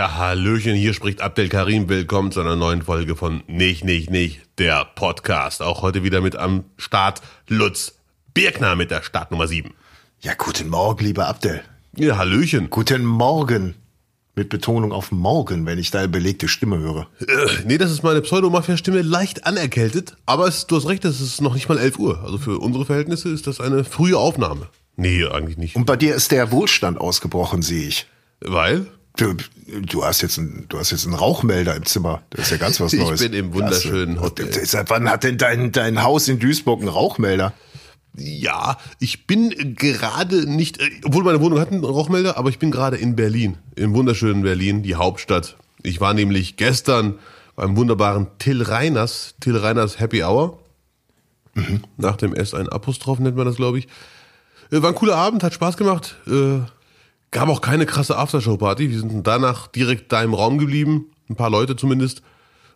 Ja, Hallöchen, hier spricht Abdel Karim. Willkommen zu einer neuen Folge von Nicht, Nicht, Nicht, der Podcast. Auch heute wieder mit am Start Lutz Birkner mit der Startnummer 7. Ja, guten Morgen, lieber Abdel. Ja, Hallöchen. Guten Morgen. Mit Betonung auf morgen, wenn ich deine belegte Stimme höre. Äh, nee, das ist meine Pseudomafia-Stimme leicht anerkältet, aber es, du hast recht, es ist noch nicht mal 11 Uhr. Also für unsere Verhältnisse ist das eine frühe Aufnahme. Nee, eigentlich nicht. Und bei dir ist der Wohlstand ausgebrochen, sehe ich. Weil? Du, du hast jetzt einen, du hast jetzt einen Rauchmelder im Zimmer. Das ist ja ganz was Ich Neues. bin im wunderschönen Klasse. Hotel. Seit wann hat denn dein, dein Haus in Duisburg einen Rauchmelder? Ja, ich bin gerade nicht, äh, obwohl meine Wohnung hat einen Rauchmelder, aber ich bin gerade in Berlin, im wunderschönen Berlin, die Hauptstadt. Ich war nämlich gestern beim wunderbaren Till Reiners, Till Reiners Happy Hour. Nach dem S ein Apostroph nennt man das, glaube ich. Äh, War ein cooler Abend, hat Spaß gemacht. Äh, Gab auch keine krasse Aftershow-Party. Wir sind danach direkt da im Raum geblieben. Ein paar Leute zumindest.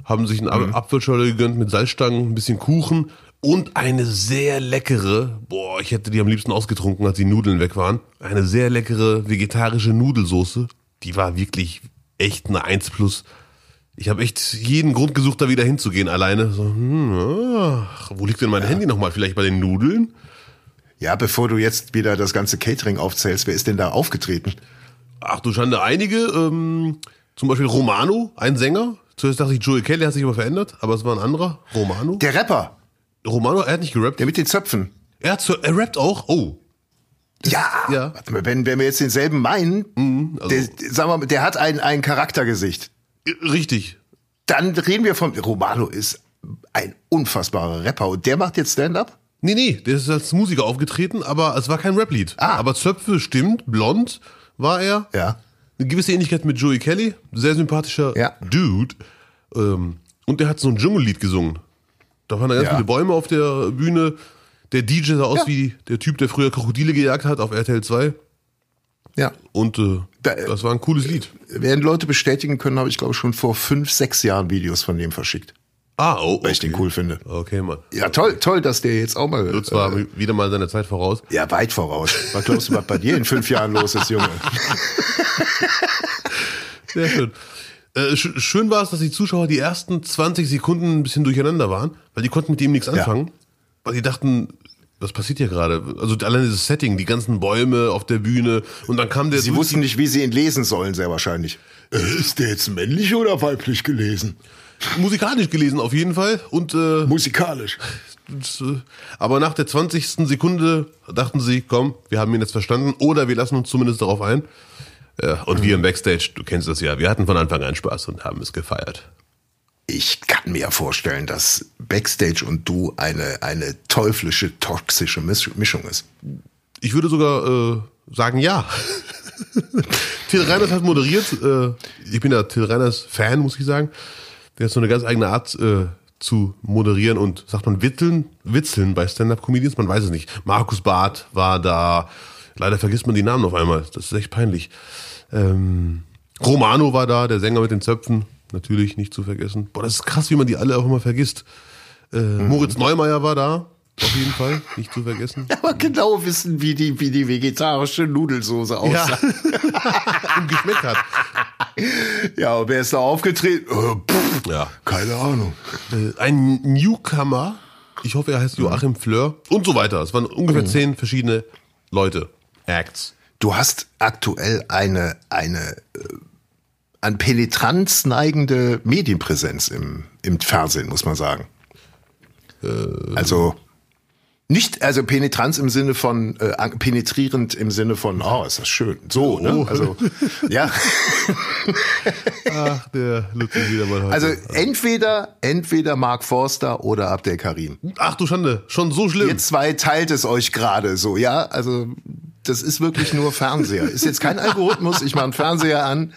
Haben sich eine mhm. Apfelschorle gegönnt mit Salzstangen, ein bisschen Kuchen und eine sehr leckere, boah, ich hätte die am liebsten ausgetrunken, als die Nudeln weg waren. Eine sehr leckere vegetarische Nudelsoße. Die war wirklich echt eine 1 plus. Ich habe echt jeden Grund gesucht, da wieder hinzugehen alleine. So, hm, ach, wo liegt denn mein ja. Handy nochmal? Vielleicht bei den Nudeln? Ja, bevor du jetzt wieder das ganze Catering aufzählst, wer ist denn da aufgetreten? Ach du Schande, einige. Ähm, zum Beispiel Romano, ein Sänger. Zuerst dachte ich, Joey Kelly hat sich aber verändert, aber es war ein anderer. Romano. Der Rapper. Romano, er hat nicht gerappt. Der mit den Zöpfen. Er, hat, er rappt auch. Oh. Ja, ja. Warte mal, wenn, wenn wir jetzt denselben meinen, mhm, also. der, sagen wir, mal, der hat ein, ein Charaktergesicht. Richtig. Dann reden wir von, Romano ist ein unfassbarer Rapper und der macht jetzt Stand-up? Nee, nee, der ist als Musiker aufgetreten, aber es war kein Rap-Lied. Ah. Aber Zöpfe stimmt, blond war er. Ja. Eine gewisse Ähnlichkeit mit Joey Kelly, sehr sympathischer ja. Dude. Ähm, und der hat so ein Dschungellied gesungen. Da waren da ganz ja. viele Bäume auf der Bühne. Der DJ sah aus ja. wie der Typ, der früher Krokodile gejagt hat auf RTL 2. Ja. Und äh, da, das war ein cooles Lied. Werden Leute bestätigen können, habe ich glaube ich schon vor fünf, sechs Jahren Videos von dem verschickt. Ah, oh, Weil ich den cool finde. Okay, Mann. Ja, toll, toll, dass der jetzt auch mal. Lutz war äh, wieder mal seine Zeit voraus. Ja, weit voraus. Was glaubst du, was bei dir in fünf Jahren los ist, Junge? Sehr schön. Äh, schön war es, dass die Zuschauer die ersten 20 Sekunden ein bisschen durcheinander waren, weil die konnten mit ihm nichts anfangen. Ja. Weil die dachten, was passiert hier gerade? Also allein dieses Setting, die ganzen Bäume auf der Bühne und dann kam der. Sie wussten nicht, wie sie ihn lesen sollen, sehr wahrscheinlich. Äh, ist der jetzt männlich oder weiblich gelesen? Musikalisch gelesen auf jeden Fall. Und, äh, Musikalisch. Aber nach der 20. Sekunde dachten sie, komm, wir haben ihn jetzt verstanden oder wir lassen uns zumindest darauf ein. Ja, und wir im Backstage, du kennst das ja, wir hatten von Anfang an Spaß und haben es gefeiert. Ich kann mir vorstellen, dass Backstage und du eine, eine teuflische, toxische Mischung ist. Ich würde sogar äh, sagen, ja. Till Reiners hat moderiert. Äh, ich bin ja Till Reiners Fan, muss ich sagen. Der hat so eine ganz eigene Art äh, zu moderieren und sagt man witteln, witzeln bei Stand-Up-Comedians, man weiß es nicht. Markus Barth war da. Leider vergisst man die Namen auf einmal. Das ist echt peinlich. Ähm, Romano war da, der Sänger mit den Zöpfen. Natürlich nicht zu vergessen. Boah, das ist krass, wie man die alle auch immer vergisst. Äh, mhm. Moritz Neumeier war da. Auf jeden Fall, nicht zu vergessen. Aber genau wissen, wie die, wie die vegetarische Nudelsoße aussah. Ja. Und geschmeckt hat. Ja, und wer ist da aufgetreten? Äh, pff, ja. Keine Ahnung. Äh, ein Newcomer, ich hoffe, er heißt Joachim Fleur und so weiter. Es waren ungefähr mhm. zehn verschiedene Leute, Acts. Du hast aktuell eine, eine äh, an Penetranz neigende Medienpräsenz im, im Fernsehen, muss man sagen. Äh, also nicht, also Penetranz im Sinne von äh, penetrierend im Sinne von, oh, ist das schön. So, ne? Oh. Also, ja. Ach, der Lutz wieder mal heute. Also entweder, entweder Mark Forster oder Abdel Karim. Ach du Schande, schon so schlimm. Ihr zwei teilt es euch gerade so, ja? Also das ist wirklich nur Fernseher. Ist jetzt kein Algorithmus, ich mache einen Fernseher an.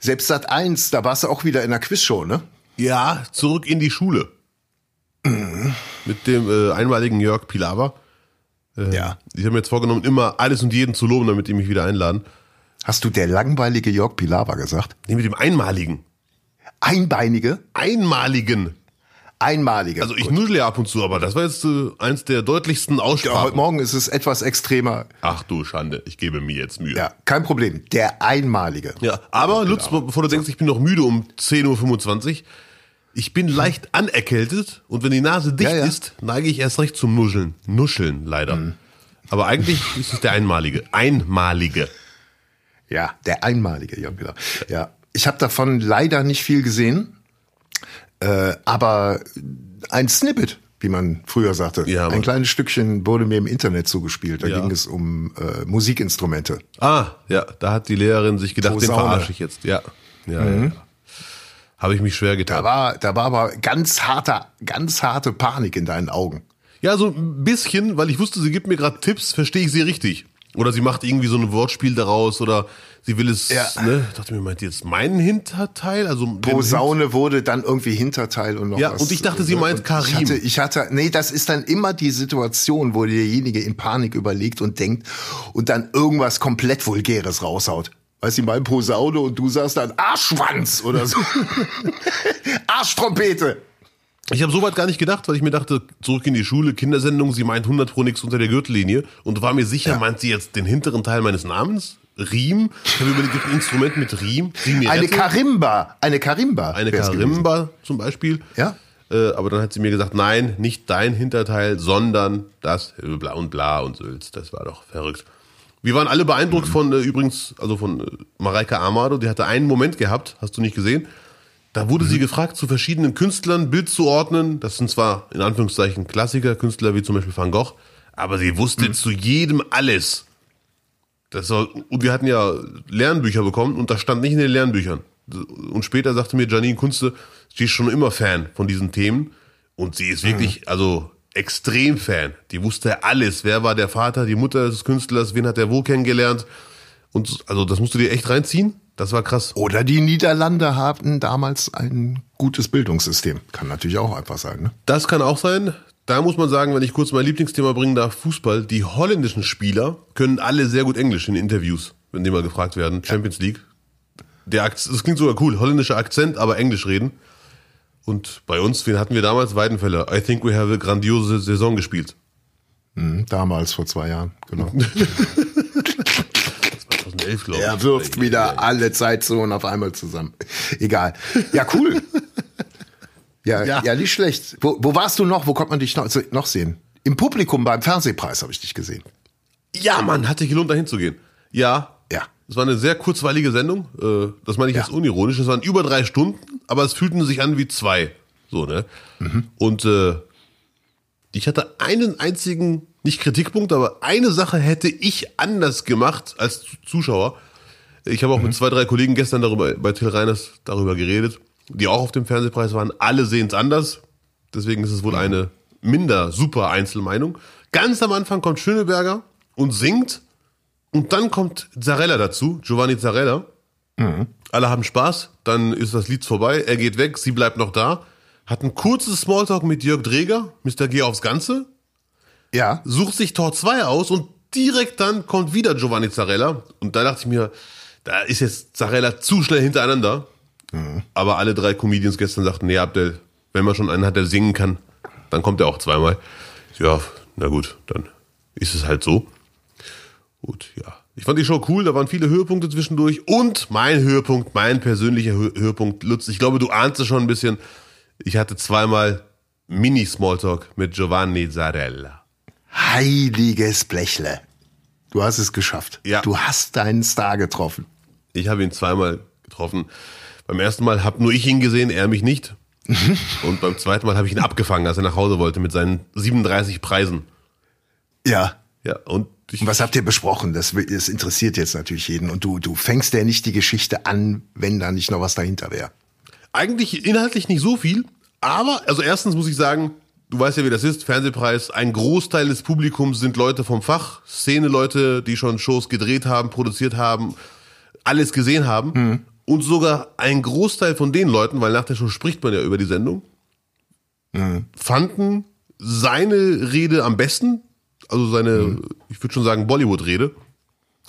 Selbst Sat 1, da warst du auch wieder in der Quizshow, ne? Ja, zurück in die Schule. Mhm. Mit dem äh, einmaligen Jörg Pilawa. Äh, Ja. Ich habe mir jetzt vorgenommen, immer alles und jeden zu loben, damit die mich wieder einladen. Hast du der langweilige Jörg Pilawa gesagt? Nee, mit dem einmaligen. Einbeinige? Einmaligen. einmalige. Also ich nuschel ja ab und zu, aber das war jetzt äh, eins der deutlichsten ja, heute Aussprachen. Morgen ist es etwas extremer. Ach du Schande, ich gebe mir jetzt Mühe. Ja, kein Problem. Der einmalige. Ja, aber Lutz, bevor du denkst, ich bin noch müde um 10.25 Uhr, ich bin leicht anerkältet und wenn die Nase dicht Ja, ja. ist, neige ich erst recht zum Nuscheln. Nuscheln, leider. Aber eigentlich ist es der einmalige. Einmalige. Ja, der einmalige Jan Miller. Ja, ich habe davon leider nicht viel gesehen, äh, aber ein Snippet, wie man früher sagte, Ja, ein kleines Stückchen wurde mir im Internet zugespielt. Da Ja. ging es um äh, Musikinstrumente. Ah, ja, da hat die Lehrerin sich gedacht, den Posaune. verarsche ich jetzt. Ja, ja, ja. ja. Habe ich mich schwer Da getan. war, da war aber ganz harter, ganz harte Panik in deinen Augen. Ja, so ein bisschen, weil ich wusste, sie gibt mir gerade Tipps, verstehe ich sie richtig. Oder sie macht irgendwie so ein Wortspiel daraus oder sie will es, Ja. ne? Ich dachte mir, meint jetzt meinen Hinterteil? Also Posaune wurde dann irgendwie Hinterteil und noch Ja, was. und ich dachte, sie Und meint Ich Karim. hatte, ich hatte, nee, das ist dann immer die Situation, wo derjenige in Panik überlegt und denkt und dann irgendwas komplett Vulgäres raushaut. Weißt du, mein Posaune und du sagst dann Arschschwanz oder so. Arschtrompete. Ich habe soweit gar nicht gedacht, weil ich mir dachte, zurück in die Schule, Kindersendung, sie meint 100 pro nix unter der Gürtellinie und war mir sicher, meint sie jetzt den hinteren Teil meines Namens? Riem? Ich habe überlegt, gibt ein Instrument mit Riem? Rimirette? Eine Karimba. Eine Karimba. Eine gewesen. Karimba zum Beispiel. Ja. Äh, aber dann hat sie mir gesagt, nein, nicht dein Hinterteil, sondern das bla und bla und Sülz. Das war doch verrückt. Wir waren alle beeindruckt von, äh, übrigens, also von äh, Mareike Amado, die hatte einen Moment gehabt, hast du nicht gesehen. Da wurde sie gefragt, zu verschiedenen Künstlern Bild zu ordnen. Das sind zwar in Anführungszeichen Klassiker, Künstler wie zum Beispiel Van Gogh, aber sie wusste zu jedem alles. Das war, und wir hatten ja Lernbücher bekommen und das stand nicht in den Lernbüchern. Und später sagte mir Janine Kunze, sie ist schon immer Fan von diesen Themen und sie ist wirklich, also extrem Fan. Die wusste alles. Wer war der Vater, die Mutter des Künstlers, wen hat er wo kennengelernt? Und also das musst du dir echt reinziehen. Das war krass. Oder die Niederlande hatten damals ein gutes Bildungssystem. Kann natürlich auch einfach sein, ne? Das kann auch sein. Da muss man sagen, wenn ich kurz mein Lieblingsthema bringen darf, Fußball. Die holländischen Spieler können alle sehr gut Englisch in Interviews, wenn die mal gefragt werden. Champions League. Der Akz das klingt sogar cool. Holländischer Akzent, aber Englisch reden. Und bei uns, wen hatten wir damals? Weidenfeller. I think we have a grandiose Saison gespielt. Mhm, damals, vor zwei Jahren, genau. 2011, glaube ich. Er wirft wieder alle Zeitzonen auf einmal zusammen. Egal. Ja, cool. Ja, ja. Ja. nicht schlecht. Wo, wo warst du noch? Wo konnte man dich noch, noch sehen? Im Publikum beim Fernsehpreis habe ich dich gesehen. Ja, Mann, hat sich gelohnt, dahin zu gehen. Ja. Es war eine sehr kurzweilige Sendung. Äh, Das meine ich Ja. jetzt unironisch. Es waren über drei Stunden, aber es fühlten sich an wie zwei. So, ne? Und äh, ich hatte einen einzigen, nicht Kritikpunkt, aber eine Sache hätte ich anders gemacht als Zuschauer. Ich habe auch mit zwei, drei Kollegen gestern darüber bei Till Reiners darüber geredet, die auch auf dem Fernsehpreis waren. Alle sehen es anders. Deswegen ist es wohl eine minder super Einzelmeinung. Ganz am Anfang kommt Schöneberger und singt. Und dann kommt Zarella dazu, Giovanni Zarella. Alle haben Spaß, dann ist das Lied vorbei, er geht weg, sie bleibt noch da. Hat ein kurzes Smalltalk mit Jörg Dreger, Mr. G aufs Ganze, Ja. sucht sich Tor 2 aus und direkt dann kommt wieder Giovanni Zarella. Und da dachte ich mir, da ist jetzt Zarella zu schnell hintereinander. Aber alle drei Comedians gestern sagten, nee, Abdel, wenn man schon einen hat, der singen kann, dann kommt er auch zweimal. Ja, na gut, dann ist es halt so. Gut, ja. Ich fand die Show cool, da waren viele Höhepunkte zwischendurch. Und mein Höhepunkt, mein persönlicher Hö Höhepunkt, Lutz, ich glaube, du ahnst es schon ein bisschen. Ich hatte zweimal Mini-Smalltalk mit Giovanni Zarella. Heiliges Blechle. Du hast es geschafft. Ja. Du hast deinen Star getroffen. Ich habe ihn zweimal getroffen. Beim ersten Mal habe nur ich ihn gesehen, er mich nicht. Und beim zweiten Mal habe ich ihn abgefangen, als er nach Hause wollte mit seinen 37 Preisen. Ja. Ja, und ich, was habt ihr besprochen? Das, das interessiert jetzt natürlich jeden. Und du, du fängst ja nicht die Geschichte an, wenn da nicht noch was dahinter wäre. eigentlich inhaltlich nicht so viel, aber, also erstens muss ich sagen, du weißt ja, wie das ist, Fernsehpreis, ein Großteil des Publikums sind Leute vom Fach, Szene-Leute, die schon Shows gedreht haben, produziert haben, alles gesehen haben. Und sogar ein Großteil von den Leuten, weil nach der Show spricht man ja über die Sendung, fanden seine Rede am besten, also seine, ich würde schon sagen, Bollywood-Rede.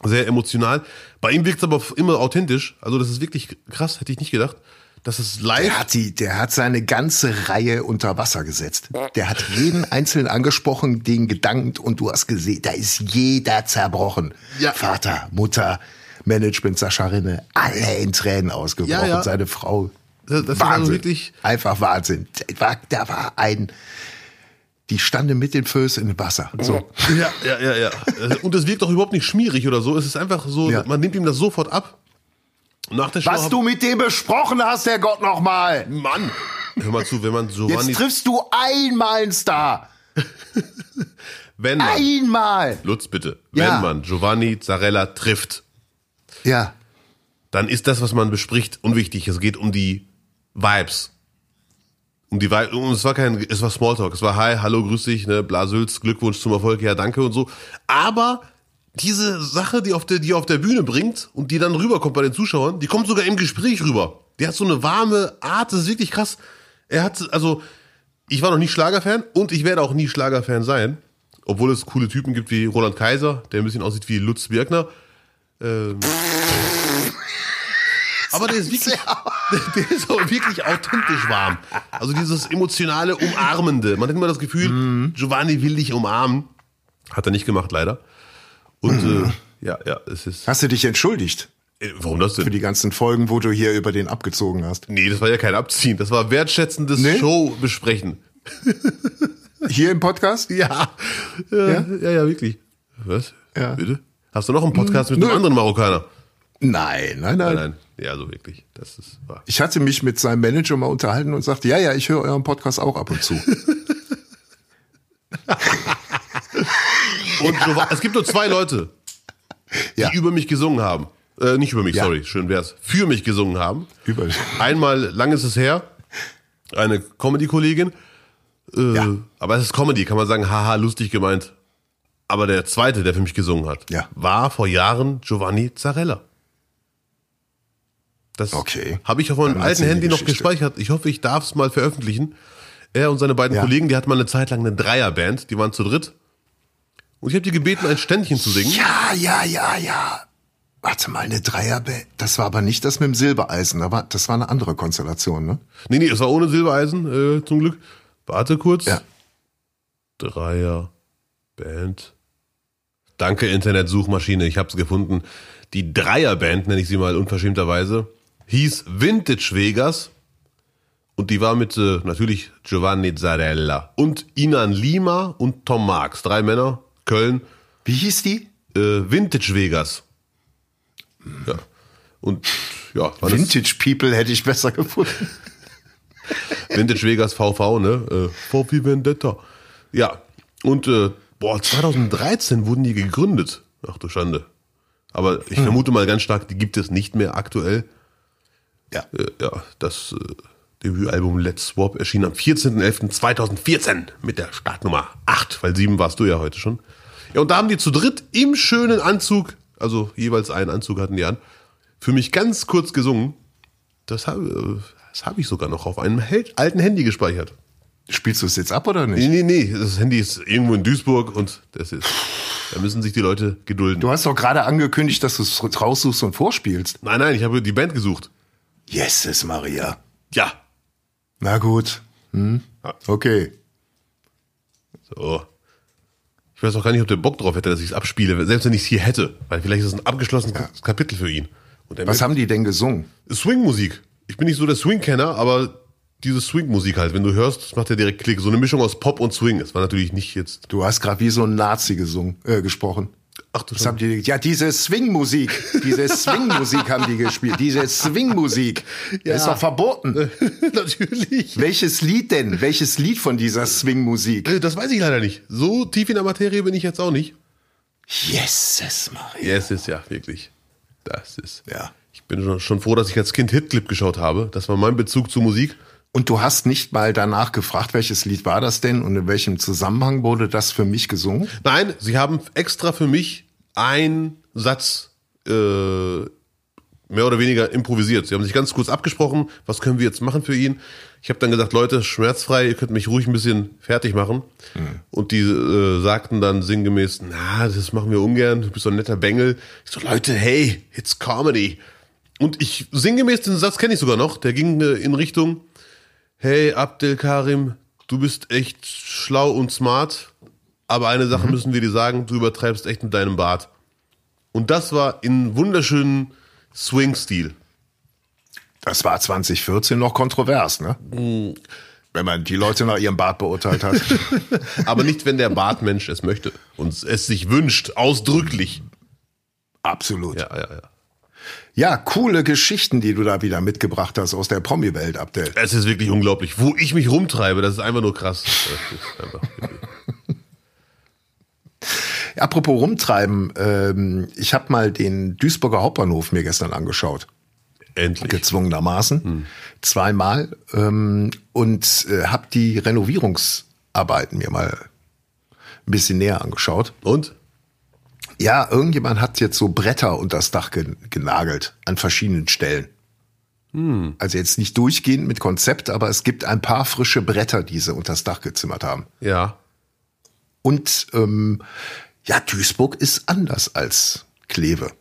Sehr emotional. Bei ihm wirkt es aber immer authentisch. Also das ist wirklich krass, hätte ich nicht gedacht. dass es live. Der hat, die, der hat seine ganze Reihe unter Wasser gesetzt. Der hat jeden einzeln angesprochen, den gedankt und du hast gesehen, da ist jeder zerbrochen. Ja. Vater, Mutter, Management, Sascha Rinne, alle in Tränen ausgebrochen. Ja, ja. Seine Frau. Das- das war Wahnsinn. also wirklich- Einfach Wahnsinn. Da war, da war ein, die stande mit den Füßen im Wasser. So. Ja, ja, ja, ja. Und es wirkt auch überhaupt nicht schmierig oder so. Es ist einfach so, Ja. man nimmt ihm das sofort ab. Nach der Show Was du mit dem besprochen hast, Herrgott nochmal. Mann! Hör mal zu, wenn man Jetzt Giovanni, triffst du einmal einen Star. wenn man, Einmal. Lutz bitte, Ja. wenn man Giovanni Zarella trifft, Ja. dann ist das, was man bespricht, unwichtig. Es geht um die Vibes. Um die Vibes. Und es war kein, es war Smalltalk. Es war Hi, hallo, grüß dich, ne, Blasülz, Glückwunsch zum Erfolg, ja, danke und so. Aber diese Sache, die auf der, die auf der Bühne bringt und die dann rüberkommt bei den Zuschauern, die kommt sogar im Gespräch rüber. Die hat so eine warme Art, das ist wirklich krass. Er hat, also, ich war noch nie Schlagerfan und ich werde auch nie Schlagerfan sein. Obwohl es coole Typen gibt wie Roland Kaiser, der ein bisschen aussieht wie Lutz Birkner. Aber der ist wirklich, der ist auch wirklich authentisch warm. Also dieses emotionale, umarmende. Man hat immer das Gefühl, Giovanni will dich umarmen. Hat er nicht gemacht, leider. Und äh, ja, ja, es ist. Hast du dich entschuldigt Äh, warum das für denn? die ganzen Folgen, wo du hier über den abgezogen hast? Nee, das war ja kein Abziehen. Das war wertschätzendes Nee? Show besprechen. Hier im Podcast? Ja. Ja, ja, ja, wirklich. Was? Ja. Bitte? Hast du noch einen Podcast mit Nö. einem anderen Marokkaner? Nein, nein, nein, Nein, nein. Ja, so wirklich. Das ist wahr. Ich hatte mich mit seinem Manager mal unterhalten und sagte, ja, ja, ich höre euren Podcast auch ab und zu. Und Giova- es gibt nur zwei Leute, die Ja. über mich gesungen haben. Äh, nicht über mich, Ja. sorry, schön wär's. Für mich gesungen haben. Über Einmal, lang ist es her, eine Comedy-Kollegin. Äh, Ja. Aber es ist Comedy, kann man sagen, haha, lustig gemeint. Aber der zweite, der für mich gesungen hat, war vor Jahren Giovanni Zarella. Das Okay. habe ich auf meinem alten Handy noch gespeichert. Ich hoffe, ich darf es mal veröffentlichen. Er und seine beiden Ja. Kollegen, die hatten mal eine Zeit lang eine Dreierband, die waren zu dritt. Und ich habe die gebeten, ein Ständchen zu singen. Ja, ja, ja, ja. Warte mal, eine Dreierband. Das war aber nicht das mit dem Silbereisen. Aber das war eine andere Konstellation, ne? Nee, nee, es war ohne Silbereisen, äh, zum Glück. Warte kurz. Ja. Dreier, Band. Danke, Internetsuchmaschine, ich hab's gefunden. Die Dreierband, nenne ich sie mal unverschämterweise, hieß Vintage Vegas. Und die war mit äh, natürlich Giovanni Zarella und Inan Lima und Tom Marx. Drei Männer, Köln, Wie hieß die? äh, Vintage Vegas. Ja. Und ja, Vintage People hätte ich besser gefunden. Vintage Vegas VV, ne? Äh, VV Vendetta. Ja. Und äh, boah, 2013 wurden die gegründet. Ach du Schande. Aber ich vermute mal ganz stark, die gibt es nicht mehr aktuell. Ja. Äh, ja, das äh, Debütalbum Let's Swap erschien am 14.11.2014 mit der Startnummer 8, weil 7 warst du ja heute schon. Ja, und da haben die zu dritt im schönen Anzug, also jeweils einen Anzug hatten die an, für mich ganz kurz gesungen. Das habe das hab ich sogar noch auf einem alten Handy gespeichert. Spielst du es jetzt ab oder Nee, nicht? nee, nee, das Handy ist irgendwo in Duisburg und das ist, da müssen sich die Leute gedulden. Du hast doch gerade angekündigt, dass du es raussuchst und vorspielst. Nein, nein, ich habe die Band gesucht. Jesus Maria. Ja. Na gut. Hm. Okay. So. Ich weiß auch gar nicht, ob der Bock drauf hätte, dass ich es abspiele, selbst wenn ich es hier hätte. Weil vielleicht ist es ein abgeschlossenes Kapitel für ihn. Er Was haben die denn gesungen? Swing-Musik. Ich bin nicht so der Swing-Kenner, aber diese Swing-Musik halt, wenn du hörst, macht ja direkt Klick. So eine Mischung aus Pop und Swing. Das war natürlich nicht jetzt. Du hast gerade wie so ein Nazi gesungen, äh, gesprochen. Ach du Was haben die? Ja, diese Swing-Musik. Diese Swing-Musik haben die gespielt. Diese Swing-Musik. Ja. Ist doch verboten. natürlich. Welches Lied denn? Welches Lied von dieser Swing-Musik? Äh, Das weiß ich leider nicht. So tief in der Materie bin ich jetzt auch nicht. Jesus Maria. Ja, es ist ja wirklich. Das ist. Ja. Ich bin schon- schon froh, dass ich als Kind Hitclip geschaut habe. Das war mein Bezug zur Musik. Und du hast nicht mal danach gefragt, welches Lied war das denn und in welchem Zusammenhang wurde das für mich gesungen? Nein, sie haben extra für mich einen Satz äh, mehr oder weniger improvisiert. Sie haben sich ganz kurz abgesprochen, was können wir jetzt machen für ihn. Ich habe dann gesagt, Leute, schmerzfrei, ihr könnt mich ruhig ein bisschen fertig machen. Und die äh, sagten dann sinngemäß, na, das machen wir ungern, du bist so ein netter Bengel. Ich so, Leute, hey, it's Comedy. Und ich sinngemäß den Satz kenne ich sogar noch. Der ging äh, in Richtung: Hey Abdel Karim, du bist echt schlau und smart, aber eine Sache Mhm. müssen wir dir sagen: Du übertreibst echt mit deinem Bart. Und das war in wunderschönen Swing-Stil. Das war 2014 noch kontrovers, ne? Wenn man die Leute nach ihrem Bart beurteilt hat. Aber nicht, wenn der Bartmensch es möchte und es sich wünscht, ausdrücklich. Absolut. Ja. Ja, ja, ja. coole Geschichten, die du da wieder mitgebracht hast aus der Promi-Welt, Abdel. Es ist wirklich unglaublich. Wo ich mich rumtreibe, das ist einfach nur krass. Einfach Apropos rumtreiben, ähm, ich habe mal den Duisburger Hauptbahnhof mir gestern angeschaut. Endlich. gezwungenermaßen zweimal ähm, und äh, habe die Renovierungsarbeiten mir mal ein bisschen näher angeschaut. Und? Ja, irgendjemand hat jetzt so Bretter unter das Dach gen genagelt an verschiedenen Stellen. Also jetzt nicht durchgehend mit Konzept, aber es gibt ein paar frische Bretter, die sie unter das Dach gezimmert haben. Ja. Und ähm, ja, Duisburg ist anders als Kleve.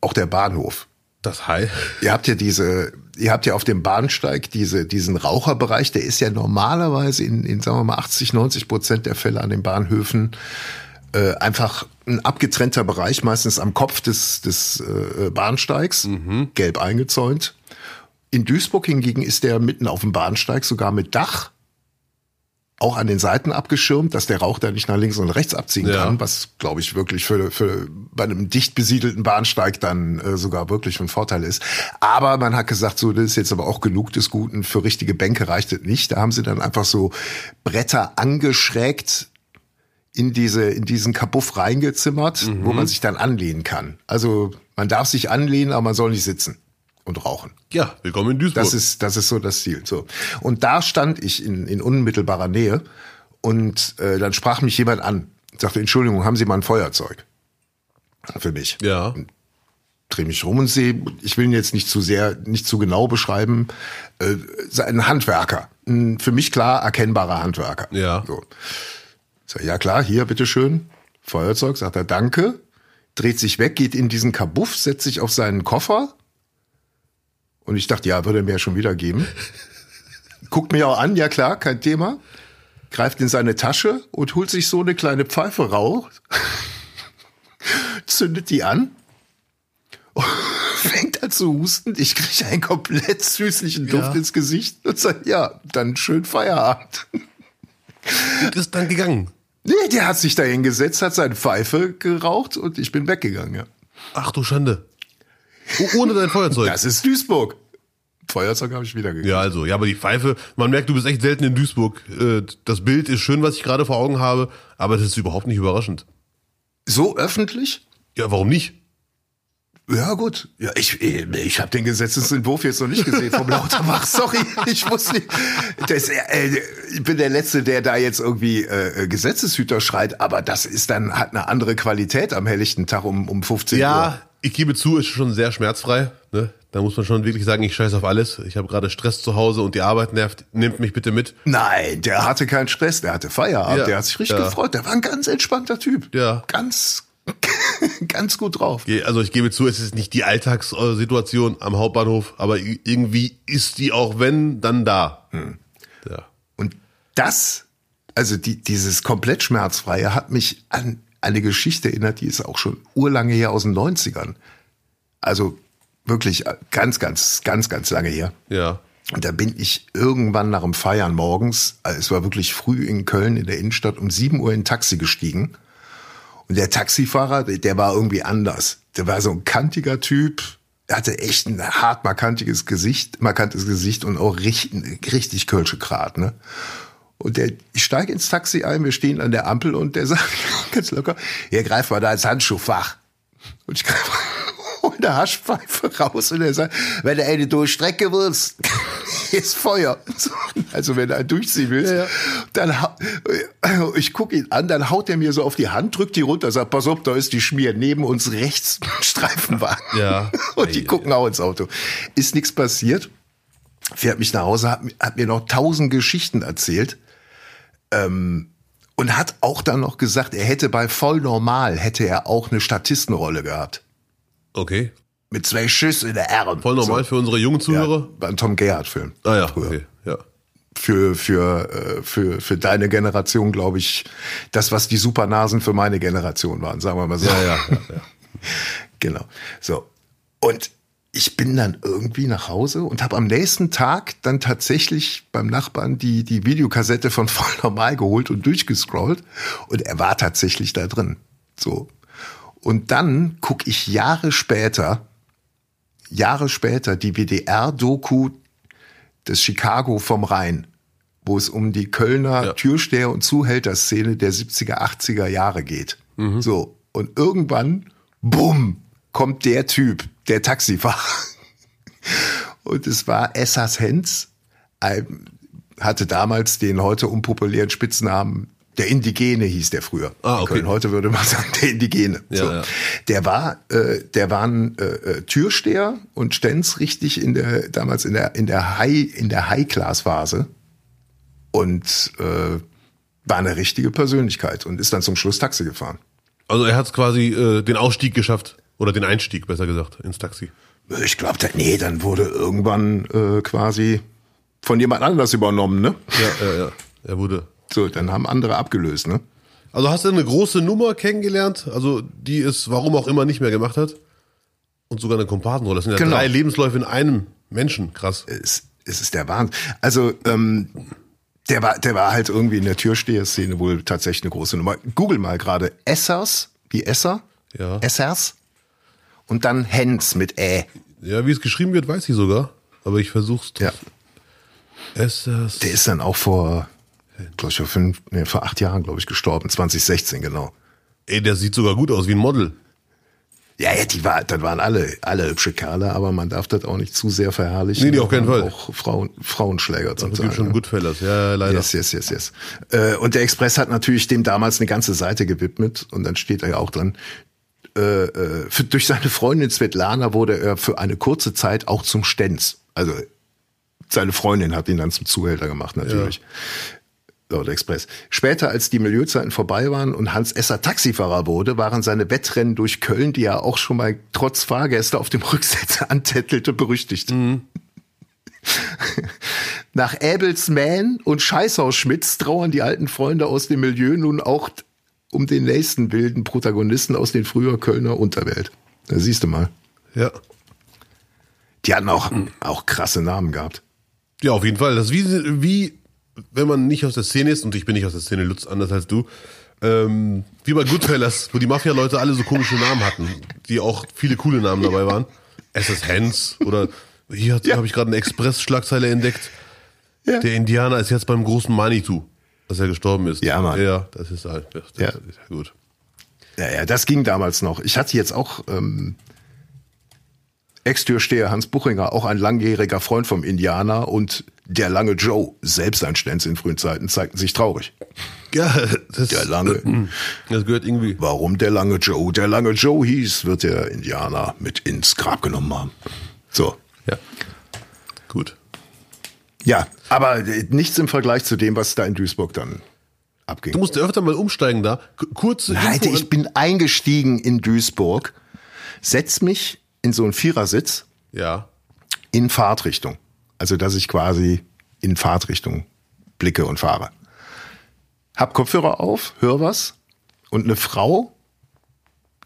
Auch der Bahnhof. Das Hai. Ihr habt ja diese, ihr habt ja auf dem Bahnsteig diese, diesen Raucherbereich, der ist ja normalerweise in, in sagen wir mal 80, 90 Prozent der Fälle an den Bahnhöfen äh, einfach ein abgetrennter Bereich, meistens am Kopf des, des äh, Bahnsteigs, gelb eingezäunt. In Duisburg hingegen ist der mitten auf dem Bahnsteig, sogar mit Dach, auch an den Seiten abgeschirmt, dass der Rauch da nicht nach links und rechts abziehen Ja. kann, was glaube ich wirklich für, für bei einem dicht besiedelten Bahnsteig dann äh, sogar wirklich von Vorteil ist. Aber man hat gesagt, so das ist jetzt aber auch genug des Guten. Für richtige Bänke reicht es nicht. Da haben sie dann einfach so Bretter angeschrägt in diese in diesen Kabuff reingezimmert, wo man sich dann anlehnen kann. Also man darf sich anlehnen, aber man soll nicht sitzen und rauchen. Ja, willkommen in Duisburg. Das ist, das ist so das Ziel. So. Und da stand ich in, in unmittelbarer Nähe und äh, dann sprach mich jemand an und sagte, Entschuldigung, haben Sie mal ein Feuerzeug? Für mich. ja. Dreh mich rum und sehe, ich will ihn jetzt nicht zu sehr, nicht zu genau beschreiben, äh, ein Handwerker. Ein für mich klar erkennbarer Handwerker. Ja. So. Sag, ja klar, hier, bitteschön. Feuerzeug, sagt er, danke. Dreht sich weg, geht in diesen Kabuff, setzt sich auf seinen Koffer. Und ich dachte, ja, würde er mir ja schon wieder geben. Guckt mich auch an, ja klar, kein Thema. Greift in seine Tasche und holt sich so eine kleine Pfeife raus. Zündet die an. Fängt an zu husten. Ich kriege einen komplett süßlichen Duft Ja. ins Gesicht und sage, ja, dann schön Feierabend. Und ist dann gegangen. Nee, der hat sich da hingesetzt, hat seine Pfeife geraucht und ich bin weggegangen, ja. Ach du Schande. Oh, ohne dein Feuerzeug. Das ist Duisburg. Feuerzeug habe ich wieder gekriegt. Ja, also, ja, aber die Pfeife, man merkt, du bist echt selten in Duisburg. Äh, Das Bild ist schön, was ich gerade vor Augen habe, aber das ist überhaupt nicht überraschend. So öffentlich? Ja, warum nicht? Ja, gut. Ja, ich, ich habe den Gesetzesentwurf jetzt noch nicht gesehen vom Lauterbach. Sorry, ich muss nicht. Das, äh, ich bin der Letzte, der da jetzt irgendwie äh, Gesetzeshüter schreit, aber das ist dann, hat eine andere Qualität am helllichten Tag um, um 15 Uhr. Ja, ich gebe zu, ist schon sehr schmerzfrei. Ne? Da muss man schon wirklich sagen, ich scheiß auf alles. Ich habe gerade Stress zu Hause und die Arbeit nervt. Nehmt mich bitte mit. Nein, der hatte keinen Stress, der hatte Feierabend, Ja, der hat sich richtig ja. gefreut. Der war ein ganz entspannter Typ. Ja. Ganz, ganz gut drauf. Also ich gebe zu, es ist nicht die Alltagssituation am Hauptbahnhof, aber irgendwie ist die auch wenn, dann da. Ja. Und das, also die, dieses komplett schmerzfreie hat mich an eine Geschichte erinnert, die ist auch schon urlange her aus den 90ern. Also wirklich ganz, ganz, ganz, ganz lange her. Ja. Und da bin ich irgendwann nach dem Feiern morgens, also es war wirklich früh in Köln in der Innenstadt, um 7 Uhr in ein Taxi gestiegen. Und der Taxifahrer, der war irgendwie anders. Der war so ein kantiger Typ, er hatte echt ein hart markantiges Gesicht, markantes Gesicht und auch richtig, richtig kölsche Grat, ne? Und der, ich steige ins Taxi ein, wir stehen an der Ampel und der sagt ganz locker, hier greif mal da ins Handschuhfach. Und ich greife hol eine Haschpfeife raus und er sagt, wenn du eine Durchstrecke willst, ist Feuer. So, Also wenn du einen durchziehen willst, Ja, ja. dann ich gucke ihn an, dann haut er mir so auf die Hand, drückt die runter, sagt, pass auf, da ist die Schmier, neben uns rechts ein Streifenwagen. Ja. Und die Ei, gucken auch ins Auto. Ist nichts passiert. Fährt mich nach Hause, hat, hat mir noch tausend Geschichten erzählt. Ähm, und hat auch dann noch gesagt, er hätte bei voll normal, hätte er auch eine Statistenrolle gehabt. Okay. Mit zwei Schüssen in der Arm. Voll normal für unsere jungen Ja, Zuhörer. beim Tom Gerhardt-Film. Ah ja, Früher. okay. Ja. Für, für, äh, für, für deine Generation, glaube ich, das, was die Supernasen für meine Generation waren, sagen wir mal so. Ja, ja, ja, ja. Genau. So. Und ich bin dann irgendwie nach Hause und habe am nächsten Tag dann tatsächlich beim Nachbarn die, die Videokassette von Voll Normal geholt und durchgescrollt. Und er war tatsächlich da drin. So. Und dann gucke ich Jahre später, Jahre später die WDR-Doku des Chicago vom Rhein, wo es um die Kölner Ja. Türsteher- und Zuhälterszene der 70er, 80er Jahre geht. So. Und irgendwann, bumm, kommt der Typ, der Taxifahrer. Und es war Essas Hens, hatte damals den heute unpopulären Spitznamen der Indigene hieß der früher. Ah, okay. Köln heute würde man sagen, der Indigene. Ja, so. ja. Der war, äh, der war ein äh, äh, Türsteher und Stenz richtig in der, damals in der, in der High, in der High-Class-Phase. Und äh, war eine richtige Persönlichkeit und ist dann zum Schluss Taxi gefahren. Also er hat quasi äh, den Ausstieg geschafft. Oder den Einstieg, besser gesagt, ins Taxi. Ich glaube, nee, dann wurde irgendwann äh, quasi von jemand anders übernommen, ne? Ja, ja, ja. Er wurde. So, dann haben andere abgelöst, ne? Also hast du eine große Nummer kennengelernt, also die es warum auch immer nicht mehr gemacht hat? Und sogar eine Komparsenrolle. Das sind ja Genau. drei Lebensläufe in einem Menschen. Krass. Es, es ist der Wahnsinn. Also, ähm, der war, der war halt irgendwie in der Türsteher-Szene wohl tatsächlich eine große Nummer. Google mal gerade Essers, wie Esser, Ja. Essers und dann Hens mit Ä. Ja, wie es geschrieben wird, weiß ich sogar. Aber ich versuch's. Ja. Es ist Der ist dann auch vor, glaube ich, vor, fünf, nee, vor acht Jahren, glaube ich, gestorben. 2016, genau. Ey, der sieht sogar gut aus wie ein Model. Ja, ja, die war, das waren alle, alle hübsche Kerle, aber man darf das auch nicht zu sehr verherrlichen. Nee, nee, auf keinen Das Fall. Auch Frauen, Frauenschläger zum Es Teil. gibt schon ne? Goodfellas, ja, leider. Yes, yes, yes, yes. Äh, und der Express hat natürlich dem damals eine ganze Seite gewidmet und dann steht da ja auch dran, äh, äh, für, durch seine Freundin Svetlana wurde er für eine kurze Zeit auch zum Stenz. Also seine Freundin hat ihn dann zum Zuhälter gemacht, natürlich. Laut Express. Später, als die Milieuzeiten vorbei waren und Hans Esser Taxifahrer wurde, waren seine Wettrennen durch Köln, die er auch schon mal trotz Fahrgäste auf dem Rücksitz antettelte, berüchtigt. Nach Äbelsmann und Scheißhaus Schmitz trauern die alten Freunde aus dem Milieu nun auch um den nächsten wilden Protagonisten aus den früher Kölner Unterwelt. Da siehst du mal. Ja. Die hatten auch, auch krasse Namen gehabt. Ja, auf jeden Fall. Das ist wie, wie, wenn man nicht aus der Szene ist, und ich bin nicht aus der Szene, Lutz, anders als du, ähm, wie bei Goodfellas, wo die Mafia-Leute alle so komische Namen hatten, die auch viele coole Namen dabei waren. SS Hans oder hier Ja. habe ich gerade eine Express-Schlagzeile entdeckt. Ja. Der Indianer ist jetzt beim großen Manitou, dass er gestorben ist. Ja, Mann. Ja, das ist halt, das Ja. ist ja gut. Ja, ja, das ging damals noch. Ich hatte jetzt auch ähm, Ex-Türsteher Hans Buchinger, auch ein langjähriger Freund vom Indianer und der lange Joe, selbst ein Stenz in frühen Zeiten, zeigten sich traurig. Ja, das, Der lange, das gehört irgendwie. warum der lange Joe, der lange Joe hieß, wird der Indianer mit ins Grab genommen haben. So. Ja. Gut. Ja, aber äh, nichts im Vergleich zu dem, was da in Duisburg dann abging. Du musst ja öfter mal umsteigen da. Kurze Alter, Info ich bin eingestiegen in Duisburg, setz mich in so einen Vierersitz Ja. in Fahrtrichtung. Also, dass ich quasi in Fahrtrichtung blicke und fahre. Hab Kopfhörer auf, hör was und eine Frau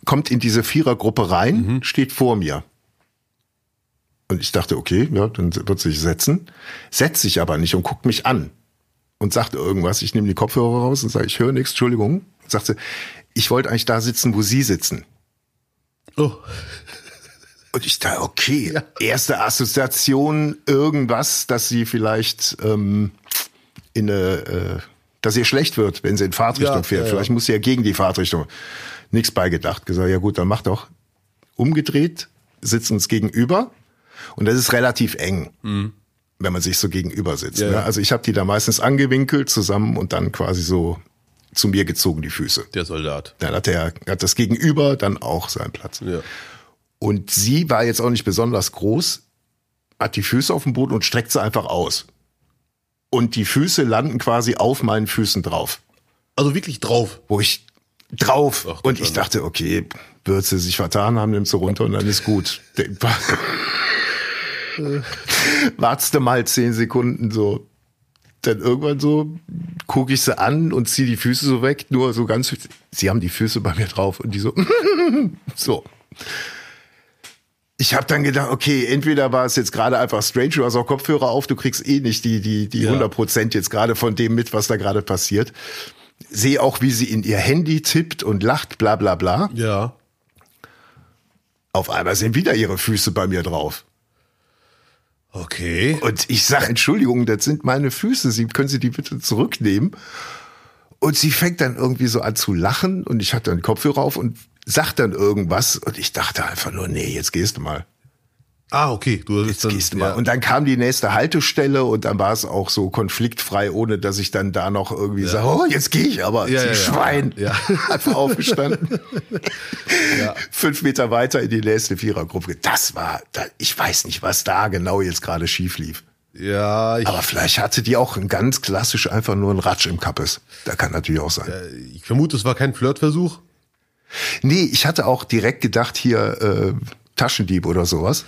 kommt in diese Vierergruppe rein, steht vor mir. Und ich dachte, okay, ja, dann wird sie sich setzen, setzt sich aber nicht und guckt mich an und sagt irgendwas. Ich nehme die Kopfhörer raus und sage, ich höre nichts, Entschuldigung. Sagt sie, ich wollte eigentlich da sitzen, wo Sie sitzen. Oh. Und ich dachte, okay, erste Assoziation, irgendwas, dass sie vielleicht ähm, in eine, äh, dass ihr schlecht wird, wenn sie in Fahrtrichtung Ja, fährt. ja, ja. Vielleicht muss sie ja gegen die Fahrtrichtung. Nichts beigedacht. Gesagt, ja gut, dann mach doch. Umgedreht, sitzen uns gegenüber und das ist relativ eng. Wenn man sich so gegenüber sitzt. Mhm. Ja, ne? ja. Also ich habe die da meistens angewinkelt zusammen und dann quasi so zu mir gezogen, die Füße. Der Soldat. Dann hat er hat das Gegenüber dann auch seinen Platz. Ja. Und sie war jetzt auch nicht besonders groß, hat die Füße auf dem Boden und streckt sie einfach aus. Und die Füße landen quasi auf meinen Füßen drauf. Also wirklich drauf. Wo ich, drauf. Ach, und ich dachte, okay, wird sie sich vertan haben, nimmst du runter und dann ist gut. Wartest du mal zehn Sekunden so. Dann irgendwann so gucke ich sie an und ziehe die Füße so weg, nur so ganz. Sie haben die Füße bei mir drauf und die so. so. Ich habe dann gedacht, okay, entweder war es jetzt gerade einfach strange, du hast auch Kopfhörer auf, du kriegst eh nicht die die die Ja. 100 Prozent jetzt gerade von dem mit, was da gerade passiert. Sehe auch, wie sie in ihr Handy tippt und lacht, bla bla bla. Ja. Auf einmal sind wieder ihre Füße bei mir drauf. Okay. Und ich sage, Entschuldigung, das sind meine Füße. Sie können Sie die bitte zurücknehmen? Und sie fängt dann irgendwie so an zu lachen und ich hatte dann Kopfhörer auf und sagt dann irgendwas und ich dachte einfach nur, nee, jetzt gehst du mal. Ah, okay. Du bist dann. Gehst du mal. ja. Und dann kam die nächste Haltestelle und dann war es auch so konfliktfrei, ohne dass ich dann da noch irgendwie sage, oh, jetzt gehe ich aber, Ja, ja, ja. Schwein. Ja. Einfach aufgestanden. Ja. Fünf Meter weiter in die nächste Vierergruppe. Das war, ich weiß nicht, was da genau jetzt gerade schief lief. ja, ich, Aber vielleicht hatte die auch ein ganz klassisch einfach nur einen Ratsch im Kappes. Da kann natürlich auch sein. ich vermute, es war kein Flirtversuch. Nee, ich hatte auch direkt gedacht, hier äh, Taschendieb oder sowas.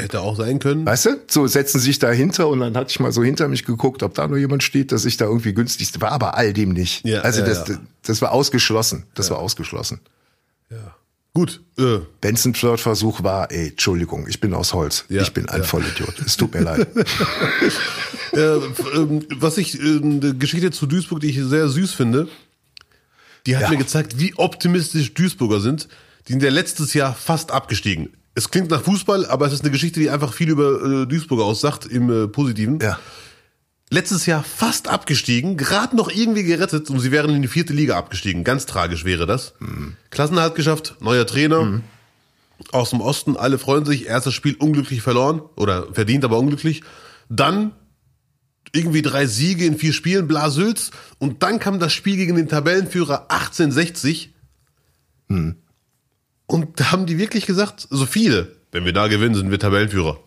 Hätte auch sein können. Weißt du? So setzen sich dahinter und dann hatte ich mal so hinter mich geguckt, ob da noch jemand steht, dass ich da irgendwie günstig war, aber all dem nicht. Ja, also ja, das, ja. das war ausgeschlossen. Das war ausgeschlossen. Gut. Äh, Wenn es ein Flirtversuch war, ey, Entschuldigung, ich bin aus Holz. Ja, ich bin ein ja. Vollidiot. Es tut mir leid. äh, was ich, äh, eine Geschichte zu Duisburg, die ich sehr süß finde, die hat Ja. mir gezeigt, wie optimistisch Duisburger sind. Die sind ja letztes Jahr fast abgestiegen. Es klingt nach Fußball, aber es ist eine Geschichte, die einfach viel über äh, Duisburger aussagt, im äh, Positiven. ja. Letztes Jahr fast abgestiegen, gerade noch irgendwie gerettet und sie wären in die vierte Liga abgestiegen. Ganz tragisch wäre das. Klassenerhalt geschafft, neuer Trainer. Aus dem Osten, alle freuen sich. Erstes Spiel unglücklich verloren oder verdient, aber unglücklich. Dann irgendwie drei Siege in vier Spielen, Blasülz. Und dann kam das Spiel gegen den Tabellenführer 1860. Und da haben die wirklich gesagt, so viele, wenn wir da gewinnen, sind wir Tabellenführer.